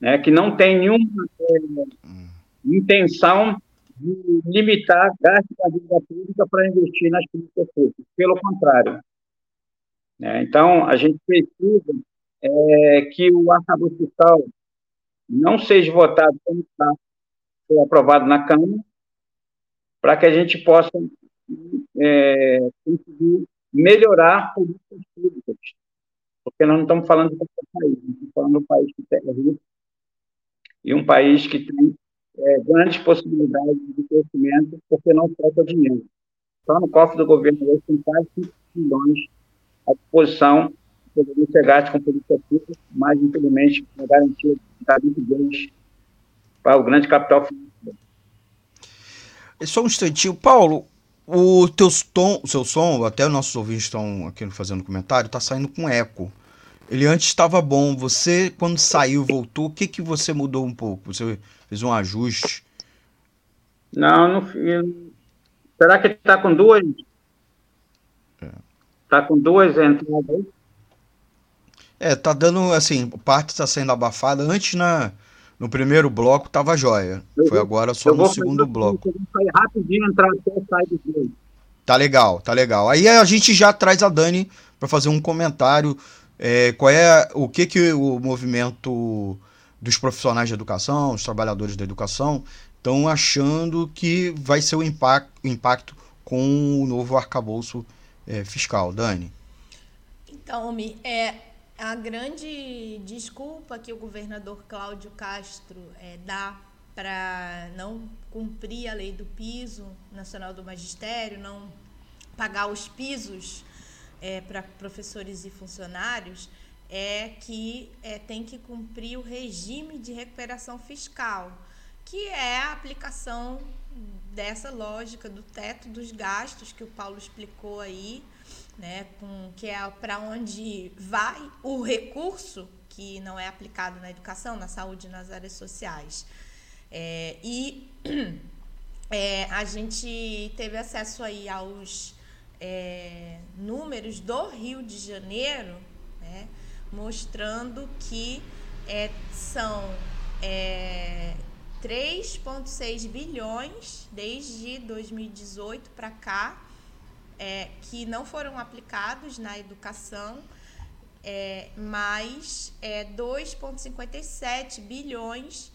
Speaker 3: né, que não tem nenhuma é, intenção de limitar gastos da dívida pública para investir nas políticas públicas. Pelo contrário. Né, então, a gente precisa é, que o arcabouço fiscal não seja votado como está aprovado na Câmara, para que a gente possa é, conseguir melhorar políticas públicas. Porque nós não estamos falando de qualquer país, estamos falando de um país que tem e um país que tem é, grandes possibilidades de crescimento, porque não falta dinheiro. Só no cofre do governo hoje tem quase 5 bilhões à disposição poderia ser gasto com política pública, mas infelizmente a garantia está muito grande para o grande capital financeiro.
Speaker 2: Só um instantinho, Paulo. O teu tom, o seu som, até os nossos ouvintes estão aqui fazendo comentário, tá saindo com eco. Ele antes estava bom. Você, quando saiu, voltou, o que, que você mudou um pouco? Você fez um ajuste?
Speaker 3: Não, não fiz. Será que ele está com duas? Está é. com duas entradas?
Speaker 2: É, tá dando, assim, parte está sendo abafada. Antes, na, no primeiro bloco, tava jóia. Eu Foi agora só no segundo bloco. Eu vou sair rapidinho, entrar até sair do Tá legal, tá legal. Aí a gente já traz a Dani para fazer um comentário é, qual é o que, que o movimento dos profissionais de educação, os trabalhadores da educação, estão achando que vai ser o impacto, impacto com o novo arcabouço é, fiscal. Dani?
Speaker 4: Então, Mi, é, a grande desculpa que o governador Cláudio Castro é, dá para não cumprir a lei do piso nacional do magistério, não pagar os pisos é, para professores e funcionários é que é, tem que cumprir o regime de recuperação fiscal, que é a aplicação dessa lógica do teto dos gastos que o Paulo explicou aí, né, com, que é para onde vai o recurso que não é aplicado na educação, na saúde nas áreas sociais. É, e é, a gente teve acesso aí aos é, números do Rio de Janeiro, né, mostrando que é, são é, 3,6 bilhões desde 2018 para cá é, que não foram aplicados na educação, é, mais é, 2,57 bilhões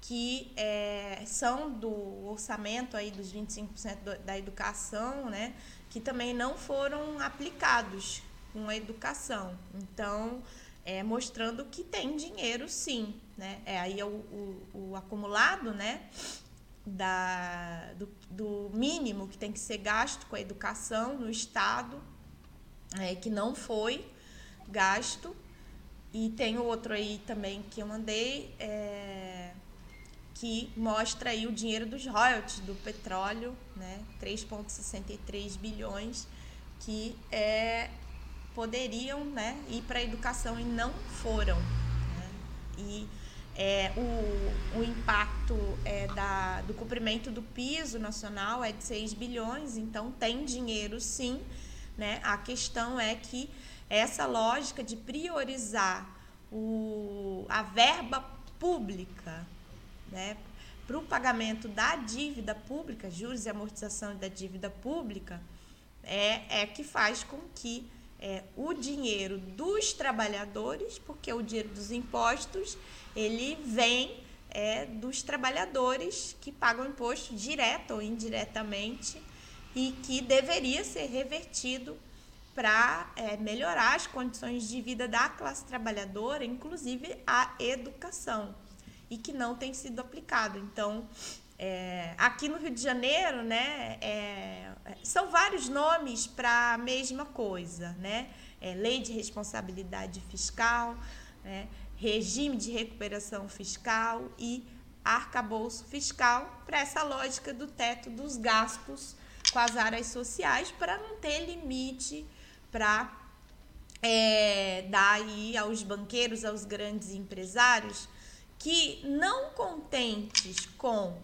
Speaker 4: que é, são do orçamento aí dos 25% da educação, né, que também não foram aplicados com a educação. Então, é, mostrando que tem dinheiro sim. Né? É, aí é o, o, o acumulado né, da, do, do, mínimo que tem que ser gasto com a educação no Estado, é, que não foi gasto. E tem outro aí também que eu mandei, é, que mostra aí o dinheiro dos royalties do petróleo, né? 3,63 bilhões que é, poderiam né, ir para a educação e não foram. Né? E é, o, o impacto é, da, do cumprimento do piso nacional é de 6 bilhões, então tem dinheiro sim. Né? A questão é que essa lógica de priorizar o, a verba pública né, para o pagamento da dívida pública, juros e amortização da dívida pública, é, é que faz com que é, o dinheiro dos trabalhadores, porque o dinheiro dos impostos ele vem é, dos trabalhadores que pagam imposto direto ou indiretamente e que deveria ser revertido para é, melhorar as condições de vida da classe trabalhadora, inclusive a educação e que não tem sido aplicado. Então, é, aqui no Rio de Janeiro, né, é, são vários nomes para a mesma coisa, né? É, lei de responsabilidade fiscal, né, regime de recuperação fiscal e arcabouço fiscal para essa lógica do teto dos gastos com as áreas sociais para não ter limite para é, dar aí aos banqueiros, aos grandes empresários que, não contentes com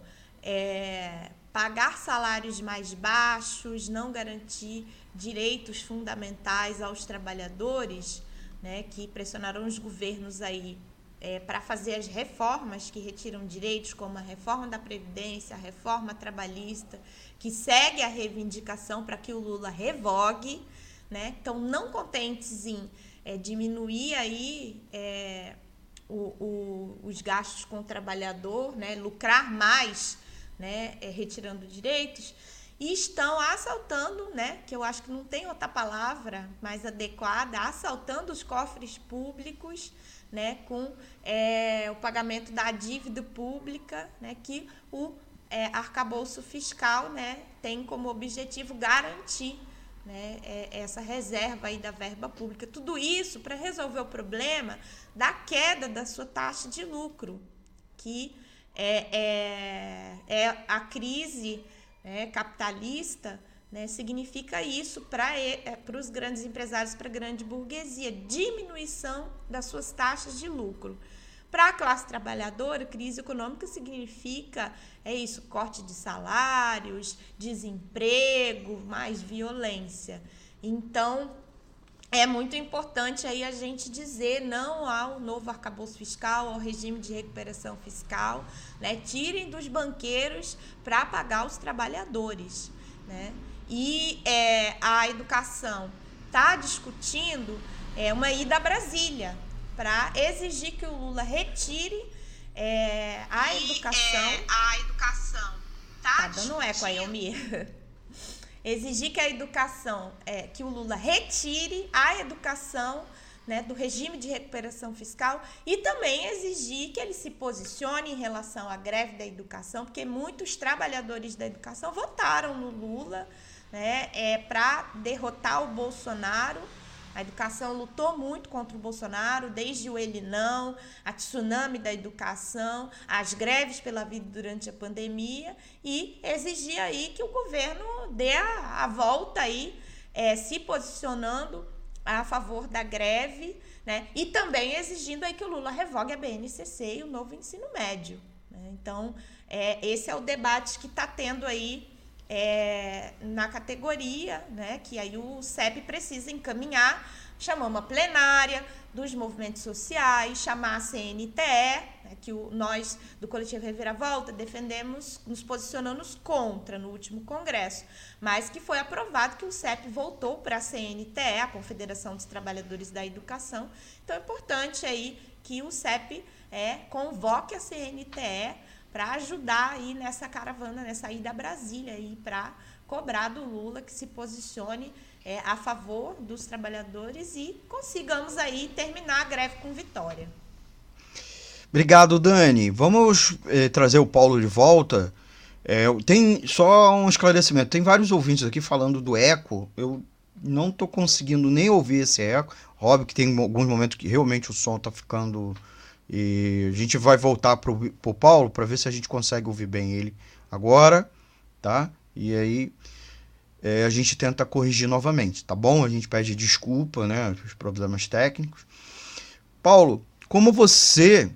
Speaker 4: é, pagar salários mais baixos, não garantir direitos fundamentais aos trabalhadores, né, que pressionaram os governos aí é, para fazer as reformas que retiram direitos, como a reforma da Previdência, a reforma trabalhista, que segue a reivindicação para que o Lula revogue. Né? Então, não contentes em é, diminuir aí é, o, o, os gastos com o trabalhador, né, lucrar mais, né, é, retirando direitos, e estão assaltando, né, que eu acho que não tem outra palavra mais adequada, assaltando os cofres públicos, né, com é, o pagamento da dívida pública, né, que o é, arcabouço fiscal, né, tem como objetivo garantir né, é, essa reserva aí da verba pública. Tudo isso para resolver o problema da queda da sua taxa de lucro, que é, é, é a crise né, capitalista né, significa isso para é, os grandes empresários, para a grande burguesia, diminuição das suas taxas de lucro. Para a classe trabalhadora, crise econômica significa é isso, corte de salários, desemprego, mais violência. Então, é muito importante aí a gente dizer não ao novo arcabouço fiscal, ao regime de recuperação fiscal, né? Tirem dos banqueiros para pagar os trabalhadores, né? E é, a educação está discutindo é, uma ida a Brasília para exigir que o Lula retire é, a educação.
Speaker 6: É, a educação
Speaker 4: tá, tá dando eco aí, Almir. exigir que a educação, é, que o Lula retire a educação né, do regime de recuperação fiscal e também exigir que ele se posicione em relação à greve da educação, porque muitos trabalhadores da educação votaram no Lula né, é, para derrotar o Bolsonaro a educação lutou muito contra o Bolsonaro, desde o ele não, a tsunami da educação, as greves pela vida durante a pandemia e exigia aí que o governo dê a, a volta aí, é, se posicionando a favor da greve, né? E também exigindo aí que o Lula revogue a BNCC e o novo ensino médio. Né? Então, é, esse é o debate que está tendo aí é, na categoria, né, que aí o CEP precisa encaminhar, chamar uma plenária dos movimentos sociais, chamar a CNTE, né, que o, nós do Coletivo Reviravolta defendemos, nos posicionamos contra no último congresso, mas que foi aprovado que o CEP voltou para a CNTE, a Confederação dos Trabalhadores da Educação. Então é importante aí que o CEP é, convoque a CNTE para ajudar aí nessa caravana, nessa ida a Brasília aí para cobrar do Lula que se posicione é, a favor dos trabalhadores e consigamos aí terminar a greve com vitória.
Speaker 2: Obrigado, Dani. Vamos eh, trazer o Paulo de volta. É, tem só um esclarecimento. Tem vários ouvintes aqui falando do eco. Eu não estou conseguindo nem ouvir esse eco. Óbvio que tem alguns momentos que realmente o som está ficando e a gente vai voltar pro, pro Paulo para ver se a gente consegue ouvir bem ele agora, tá? E aí é, a gente tenta corrigir novamente, tá bom? A gente pede desculpa, né? Os problemas técnicos. Paulo, como você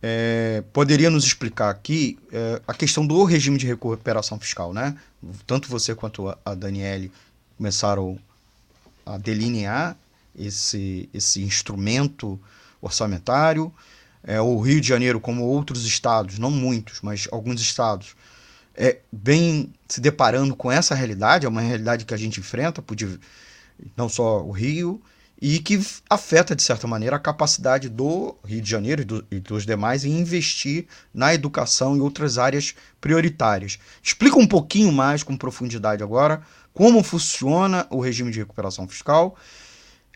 Speaker 2: é, poderia nos explicar aqui é, a questão do regime de recuperação fiscal, né? Tanto você quanto a Daniele começaram a delinear esse, esse instrumento orçamentário. É, o Rio de Janeiro, como outros estados, não muitos, mas alguns estados, é, vem se deparando com essa realidade, é uma realidade que a gente enfrenta, não só o Rio, e que afeta, de certa maneira, a capacidade do Rio de Janeiro e, do, e dos demais em investir na educação e outras áreas prioritárias. Explica um pouquinho mais, com profundidade agora, como funciona o regime de recuperação fiscal.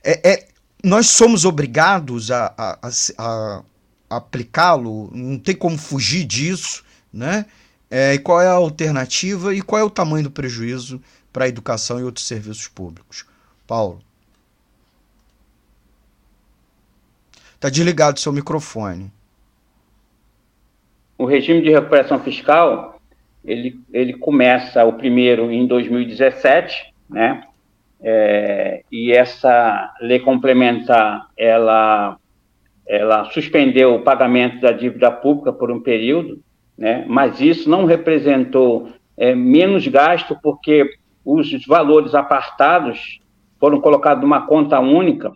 Speaker 2: É, é, nós somos obrigados a, a, a, a aplicá-lo, não tem como fugir disso, né? É, e qual é a alternativa e qual é o tamanho do prejuízo para a educação e outros serviços públicos? Paulo. Está desligado seu microfone.
Speaker 3: O regime de recuperação fiscal, ele, ele começa o primeiro em 2017, né? É, e essa lei complementar, ela, ela suspendeu o pagamento da dívida pública por um período, né, mas isso não representou é, menos gasto, porque os valores apartados foram colocados numa conta única,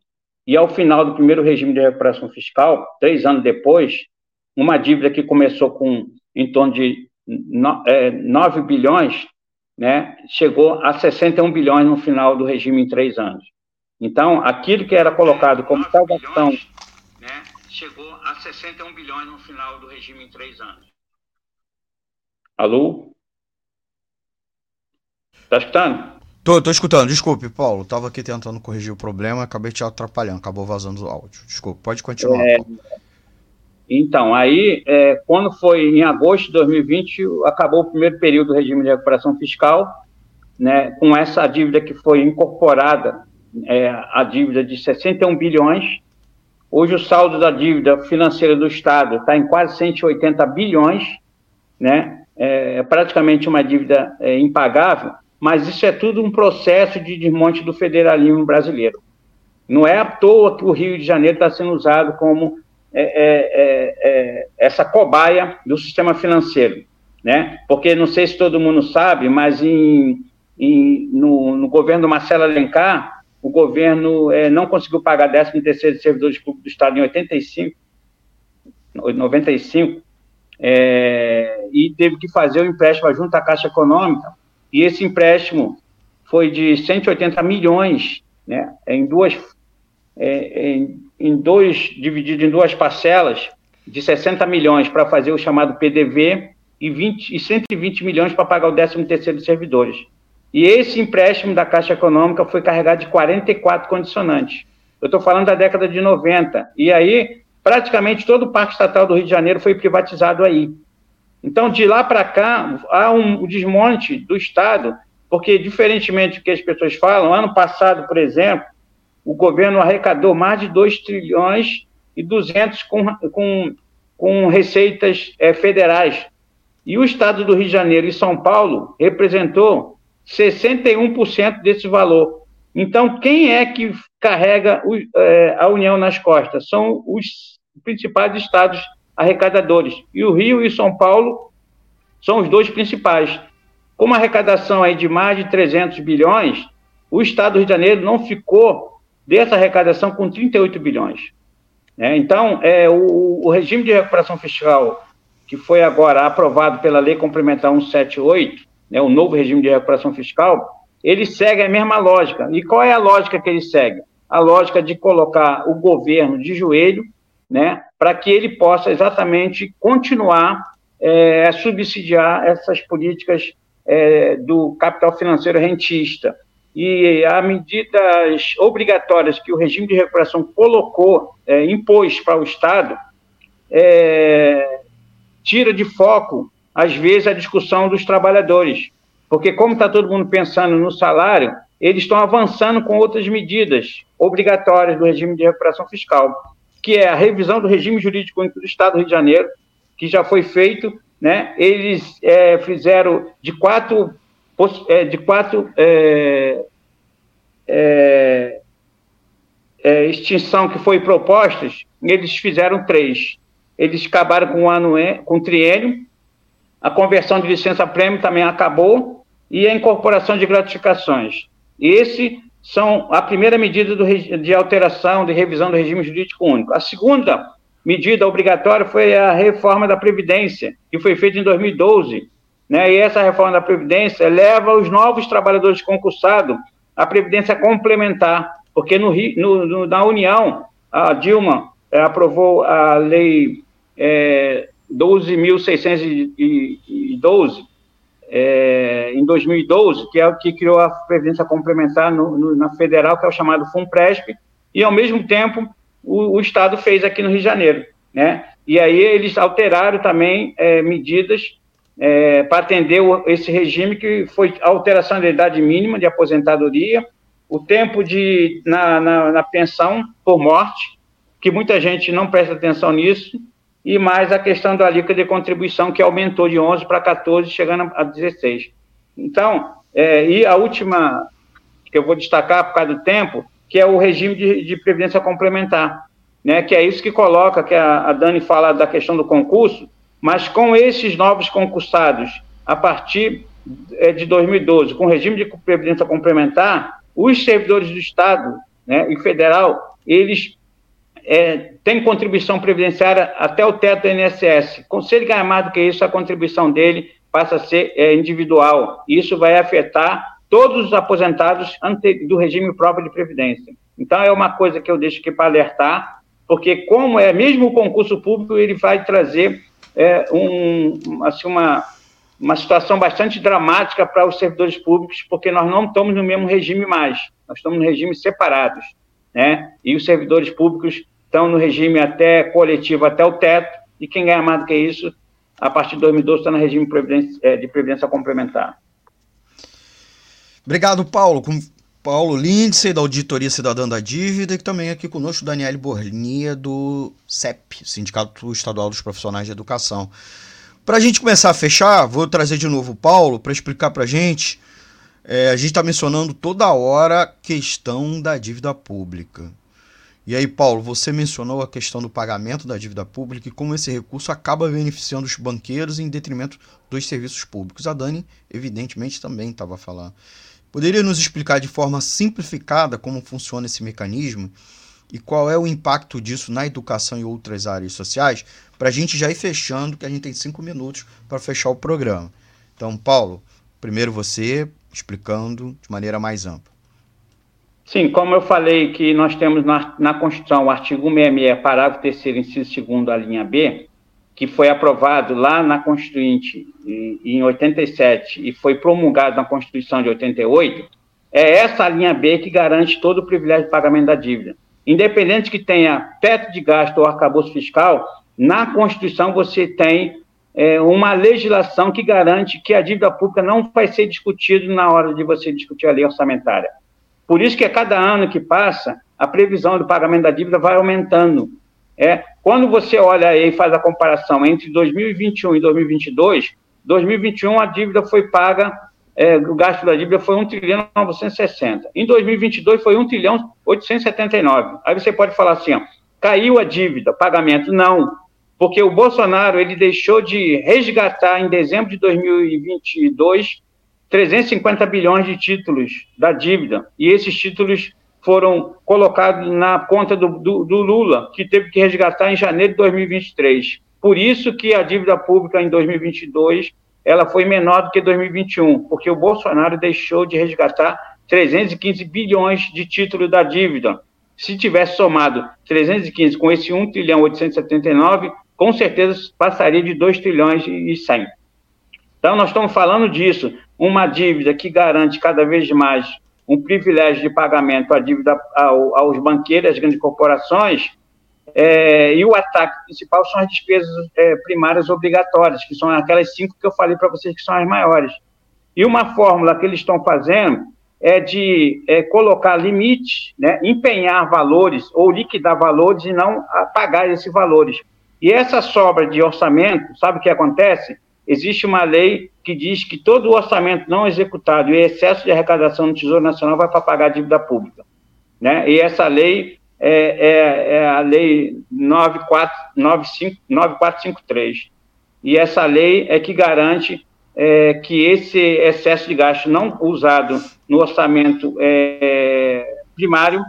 Speaker 3: e ao final do primeiro regime de recuperação fiscal, três anos depois, uma dívida que começou com em torno de 9 é, bilhões né, chegou a 61 bilhões no final do regime em três anos. Então, aquilo que era colocado como salvação. Né, chegou a 61 bilhões no final do regime em três anos. Alô? Tá escutando?
Speaker 2: Tô, tô escutando, desculpe, Paulo. Tava aqui tentando corrigir o problema, acabei te atrapalhando, acabou vazando o áudio. Desculpe, pode continuar. É, Paulo.
Speaker 3: Então, aí, é, quando foi em agosto de 2020, acabou o primeiro período do regime de recuperação fiscal, né, com essa dívida que foi incorporada, é, a dívida de 61 bilhões. Hoje, o saldo da dívida financeira do Estado está em quase 180 bilhões, né, é praticamente uma dívida é, impagável, mas isso é tudo um processo de desmonte do federalismo brasileiro. Não é à toa que o Rio de Janeiro está sendo usado como é, é, é, é, essa cobaia do sistema financeiro, né? Porque não sei se todo mundo sabe, mas em, em no, no, governo do Marcelo Alencar, o governo não conseguiu pagar 13 terceiro de servidores públicos do Estado em 85, 95, é, e teve que fazer o empréstimo junto à Caixa Econômica, e esse empréstimo foi de 180 milhões, né, em duas, é, em, em dois, dividido em duas parcelas, de 60 milhões para fazer o chamado PDV e, 20, e 120 milhões para pagar o 13 terceiro dos servidores. E esse empréstimo da Caixa Econômica foi carregado de 44 condicionantes. Eu estou falando da década de 90. E aí, praticamente todo o Parque Estatal do Rio de Janeiro foi privatizado aí. Então, de lá para cá, há um desmonte do Estado, porque, diferentemente do que as pessoas falam, ano passado, por exemplo, o governo arrecadou mais de 2 trilhões e 200 com, com, com receitas é, federais. E o Estado do Rio de Janeiro e São Paulo representou 61% desse valor. Então, quem é que carrega o, é, a União nas costas? São os principais estados arrecadadores. E o Rio e São Paulo são os dois principais. Com uma arrecadação aí de mais de 300 bilhões, o estado do Rio de Janeiro não ficou dessa arrecadação com 38 bilhões. Né? Então, é, o, o regime de recuperação fiscal que foi agora aprovado pela Lei Complementar 178, né, o novo regime de recuperação fiscal, ele segue a mesma lógica. E qual é a lógica que ele segue? A lógica de colocar o governo de joelho né, para que ele possa exatamente continuar é, a subsidiar essas políticas é, do capital financeiro rentista. E as medidas obrigatórias que o regime de recuperação colocou, é, impôs para o Estado, é, tira de foco, às vezes, a discussão dos trabalhadores. Porque, como está todo mundo pensando no salário, eles estão avançando com outras medidas obrigatórias do regime de recuperação fiscal que é a revisão do regime jurídico do Estado do Rio de Janeiro, que já foi feito, né? Eles é, fizeram de quatro, de quatro é, é, é, extinção que foi propostas, eles fizeram três. Eles acabaram com o ano com o triênio, a conversão de licença prêmio também acabou e a incorporação de gratificações. Esse são a primeira medida do, de alteração, de revisão do regime jurídico único. A segunda medida obrigatória foi a reforma da Previdência, que foi feita em 2012. Né? E essa reforma da Previdência leva os novos trabalhadores concursados à Previdência complementar, porque no, no, no na União, a Dilma é, aprovou a Lei é, 12.612, é, em 2012, que é o que criou a Previdência Complementar no, no, na Federal, que é o chamado FUNPRESP, e, ao mesmo tempo, o, o, Estado fez aqui no Rio de Janeiro. Né? E aí eles alteraram também é, medidas é, para atender o, esse regime, que foi alteração da idade mínima de aposentadoria, o tempo de, na, na, na pensão por morte, que muita gente não presta atenção nisso, e mais a questão da alíquota de contribuição, que aumentou de 11 para 14, chegando a 16. Então, é, e a última, que eu vou destacar por causa do tempo, que é o regime de, de previdência complementar, né, que é isso que coloca, que a, a Dani fala da questão do concurso, mas com esses novos concursados, a partir é, de 2012, com o regime de previdência complementar, os servidores do Estado né, e federal, eles é, tem contribuição previdenciária até o teto do INSS. Se ele ganhar mais do que isso, a contribuição dele passa a ser é, individual. Isso vai afetar todos os aposentados do regime próprio de previdência. Então, é uma coisa que eu deixo aqui para alertar, porque como é mesmo o concurso público, ele vai trazer é, um, assim, uma, uma situação bastante dramática para os servidores públicos, porque nós não estamos no mesmo regime mais, nós estamos no regime separados, né? E os servidores públicos estão no regime até coletivo, até o teto, e quem ganha mais do que isso, a partir de 2012, está no regime é, de previdência complementar.
Speaker 2: Obrigado, Paulo. Paulo Lindsay, da Auditoria Cidadã da Dívida, e também aqui conosco Daniele Bornia, do CEP, Sindicato Estadual dos Profissionais de Educação. Para a gente começar a fechar, vou trazer de novo o Paulo para explicar para a gente É, a gente está mencionando toda hora a questão da dívida pública. E aí, Paulo, você mencionou a questão do pagamento da dívida pública e como esse recurso acaba beneficiando os banqueiros em detrimento dos serviços públicos. A Dani, evidentemente, também estava falando. Poderia nos explicar de forma simplificada como funciona esse mecanismo e qual é o impacto disso na educação e outras áreas sociais? Para a gente já ir fechando, que a gente tem cinco minutos para fechar o programa. Então, Paulo, primeiro você explicando de maneira mais ampla.
Speaker 3: Sim, como eu falei que nós temos na, na Constituição o artigo 66, parágrafo 3 inciso 2 a linha B, que foi aprovado lá na Constituinte em 87 e foi promulgado na Constituição de 88, é essa linha B que garante todo o privilégio de pagamento da dívida. Independente que tenha teto de gasto ou arcabouço fiscal, na Constituição você tem é, uma legislação que garante que a dívida pública não vai ser discutida na hora de você discutir a lei orçamentária. Por isso que a cada ano que passa, a previsão do pagamento da dívida vai aumentando. É, quando você olha aí e faz a comparação entre 2021 e 2022, 2021 a dívida foi paga, é, o gasto da dívida foi 1 trilhão 960. Em 2022 foi 1 trilhão 879. Aí você pode falar assim, ó, caiu a dívida, pagamento. Não, porque o Bolsonaro ele deixou de resgatar em dezembro de 2022 350 bilhões de títulos da dívida, e esses títulos foram colocados na conta do, do, do, Lula, que teve que resgatar em janeiro de 2023. Por isso que a dívida pública em 2022 ela foi menor do que 2021, porque o Bolsonaro deixou de resgatar 315 bilhões de títulos da dívida. Se tivesse somado 315 com esse 1 trilhão 879, com certeza passaria de 2 trilhões e 100. Então, nós estamos falando disso, uma dívida que garante cada vez mais um privilégio de pagamento à dívida ao, aos banqueiros, às grandes corporações, é, e o ataque principal são as despesas é, primárias obrigatórias, que são aquelas cinco que eu falei para vocês que são as maiores. E uma fórmula que eles estão fazendo é de é, colocar limites, né, empenhar valores ou liquidar valores e não pagar esses valores. E essa sobra de orçamento, sabe o que acontece? Existe uma lei que diz que todo o orçamento não executado e excesso de arrecadação no Tesouro Nacional vai para pagar a dívida pública. Né? E essa lei é, é, é a lei 9495, 9453. E essa lei é que garante é, que esse excesso de gasto não usado no orçamento é, primário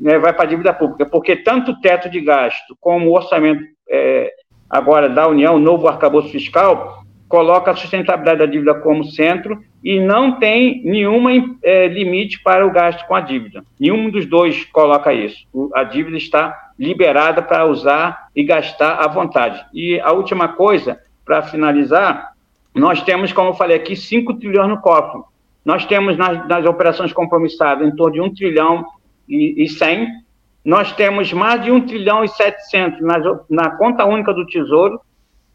Speaker 3: né, vai para a dívida pública, porque tanto o teto de gasto como o orçamento é, agora da União, novo arcabouço fiscal, coloca a sustentabilidade da dívida como centro e não tem nenhum é, limite para o gasto com a dívida. Nenhum dos dois coloca isso. O, a dívida está liberada para usar e gastar à vontade. E a última coisa, para finalizar, nós temos, como eu falei aqui, 5 trilhões no cofre. Nós temos nas, nas operações compromissadas em torno de 1 trilhão e, e 100. Nós temos mais de 1 trilhão e 700 na, na conta única do Tesouro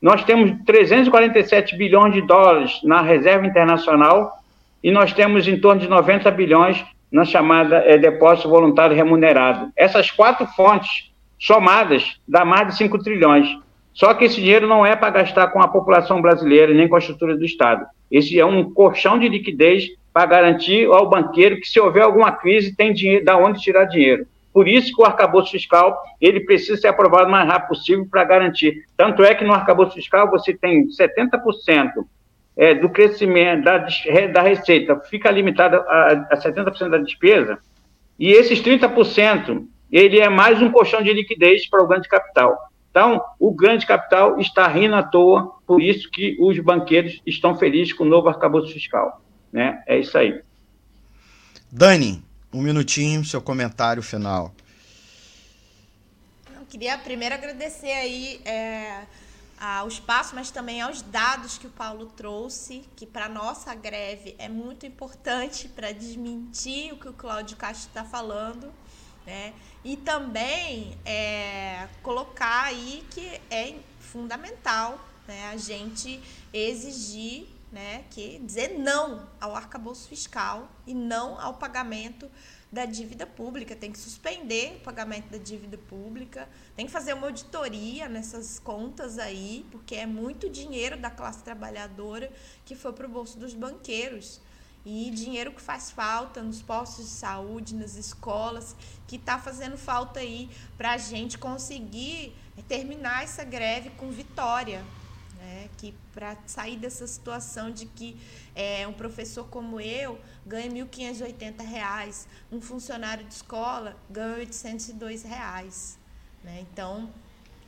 Speaker 3: nós temos 347 bilhões de dólares na reserva internacional e nós temos em torno de 90 bilhões na chamada é, depósito voluntário remunerado. Essas quatro fontes somadas dá mais de 5 trilhões. Só que esse dinheiro não é para gastar com a população brasileira nem com a estrutura do Estado. Esse é um colchão de liquidez para garantir ao banqueiro que se houver alguma crise tem dinheiro, da onde tirar dinheiro. Por isso que o arcabouço fiscal ele precisa ser aprovado o mais rápido possível para garantir. Tanto é que no arcabouço fiscal você tem 70% é, do crescimento da, da receita fica limitado a, a 70% da despesa, e esses 30% ele é mais um colchão de liquidez para o grande capital. Então, o grande capital está rindo à toa, por isso que os banqueiros estão felizes com o novo arcabouço fiscal. Né? É isso aí.
Speaker 2: Dani, um minutinho, seu comentário final.
Speaker 4: Eu queria primeiro agradecer aí é, ao espaço, mas também aos dados que o Paulo trouxe, que para nossa greve é muito importante para desmentir o que o Cláudio Castro está falando. Né? E também é, colocar aí que é fundamental né, a gente exigir né, que dizer não ao arcabouço fiscal e não ao pagamento da dívida pública, tem que suspender o pagamento da dívida pública, tem que fazer uma auditoria nessas contas aí, porque é muito dinheiro da classe trabalhadora que foi para o bolso dos banqueiros. e dinheiro que faz falta nos postos de saúde, nas escolas, que está fazendo falta aí para a gente conseguir terminar essa greve com vitória. Né? Que para sair dessa situação de que é, um professor como eu ganha R$ 1.580, um funcionário de escola ganha 802 reais, né? Então,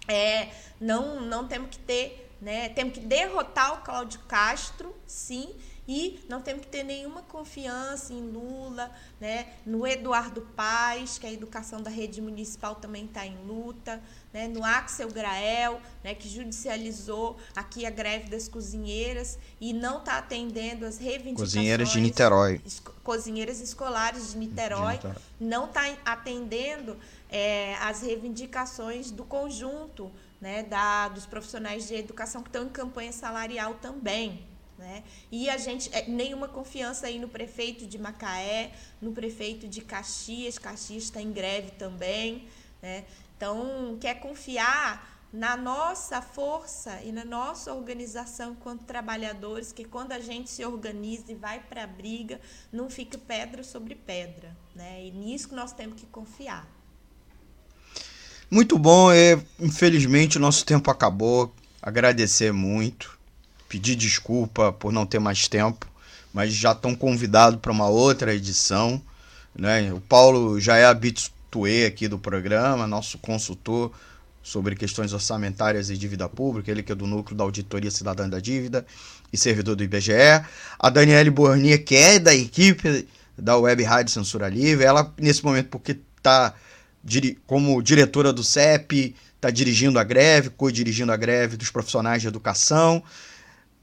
Speaker 4: é, não, não temos que ter, né? Temos que derrotar o Cláudio Castro, sim, e não temos que ter nenhuma confiança em Lula, né? no Eduardo Paes, que a educação da rede municipal também está em luta, né? no Axel Grael, né? que judicializou aqui a greve das cozinheiras e não está atendendo as reivindicações.
Speaker 2: Cozinheiras de Niterói.
Speaker 4: Cozinheiras escolares de Niterói, de Niterói. não está atendendo é, as reivindicações do conjunto né? da, dos profissionais de educação que estão em campanha salarial também. Né? E a gente, é, nenhuma confiança aí no prefeito de Macaé, no prefeito de Caxias, Caxias está em greve também. Né? Então, quer confiar na nossa força e na nossa organização enquanto trabalhadores, que quando a gente se organiza e vai para a briga, não fica pedra sobre pedra. Né? E nisso que nós temos que confiar.
Speaker 2: Muito bom, é, infelizmente o nosso tempo acabou. Agradecer muito pedir desculpa por não ter mais tempo, mas já estão convidados para uma outra edição. Né? O Paulo já é habitué aqui do programa, nosso consultor sobre questões orçamentárias e dívida pública, ele que é do núcleo da Auditoria Cidadã da Dívida e servidor do IBGE. A Daniele Bornia, que é da equipe da Web Rádio Censura Livre, ela nesse momento, porque está como diretora do CEP, está dirigindo a greve, co-dirigindo a greve dos profissionais de educação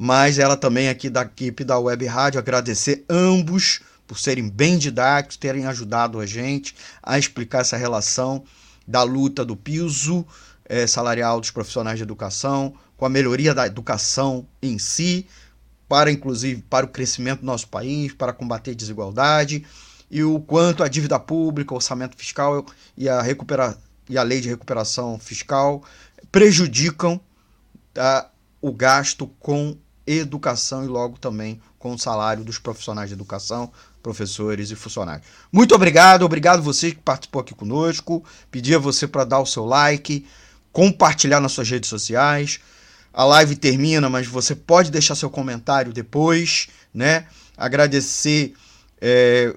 Speaker 2: mas ela também aqui da equipe da Web Rádio agradecer ambos por serem bem didáticos, terem ajudado a gente a explicar essa relação da luta do piso é, salarial dos profissionais de educação com a melhoria da educação em si, para inclusive para o crescimento do nosso país, para combater desigualdade e o quanto a dívida pública, o orçamento fiscal e a recupera e a lei de recuperação fiscal prejudicam tá, o gasto com educação e logo também com o salário dos profissionais de educação, professores e funcionários. Muito obrigado, obrigado você que participou aqui conosco. Pedir a você para dar o seu like, compartilhar nas suas redes sociais. A live termina, mas você pode deixar seu comentário depois, né? Agradecer, é,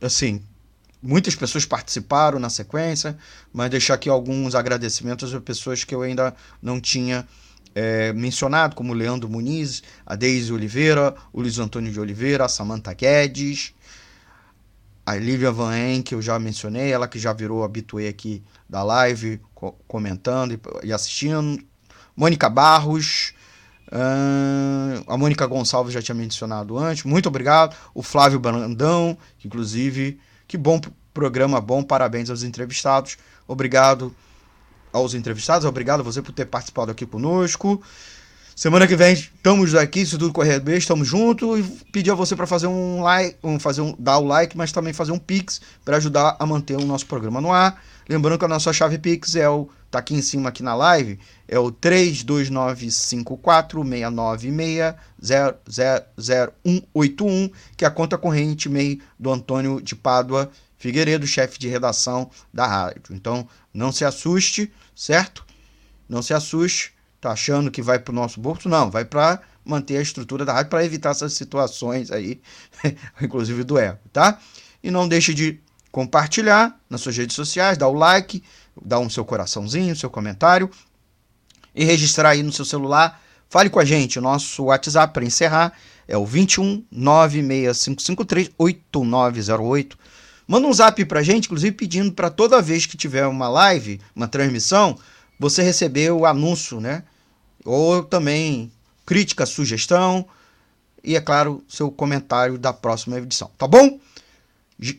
Speaker 2: assim, muitas pessoas participaram na sequência, mas deixar aqui alguns agradecimentos a pessoas que eu ainda não tinha é, mencionado, como Leandro Muniz, a Deise Oliveira, o Luiz Antônio de Oliveira, a Samantha Guedes, a Lívia Van En, que eu já mencionei, ela que já virou habituê aqui da live, co comentando e, e, assistindo. Mônica Barros, uh, a Mônica Gonçalves já tinha mencionado antes, muito obrigado. O Flávio Brandão, que inclusive, que bom programa, bom, parabéns aos entrevistados. Obrigado aos entrevistados. Obrigado a você por ter participado aqui conosco. Semana que vem estamos aqui, se tudo correr bem, estamos juntos. E pedir a você para fazer um like, um, fazer um, dar o like, mas também fazer um Pix para ajudar a manter o nosso programa no ar. Lembrando que a nossa chave Pix é o. tá aqui em cima aqui na live, é o 3295469600181, que é a conta corrente MEI do Antônio de Pádua Figueiredo, chefe de redação da rádio. Então, não se assuste, certo? Não se assuste, tá achando que vai para o nosso bolso? Não, vai para manter a estrutura da rádio para evitar essas situações aí, inclusive do erro, tá? E não deixe de compartilhar nas suas redes sociais, dar o like, dar um seu coraçãozinho, seu comentário e registrar aí no seu celular. Fale com a gente, o nosso WhatsApp para encerrar é o 21 96553 8908 Manda um zap pra gente, inclusive pedindo para toda vez que tiver uma live, uma transmissão, você receber o anúncio, né? Ou também crítica, sugestão e, é claro, seu comentário da próxima edição, tá bom?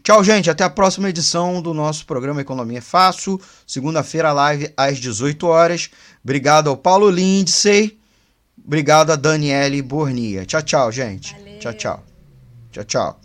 Speaker 2: Tchau, gente. Até a próxima edição do nosso programa Economia é Fácil. Segunda-feira, live às 18 horas. Obrigado ao Paulo Lindsay. Obrigado a Daniele Bornia. Tchau, tchau, gente. Valeu. Tchau, tchau. Tchau, tchau.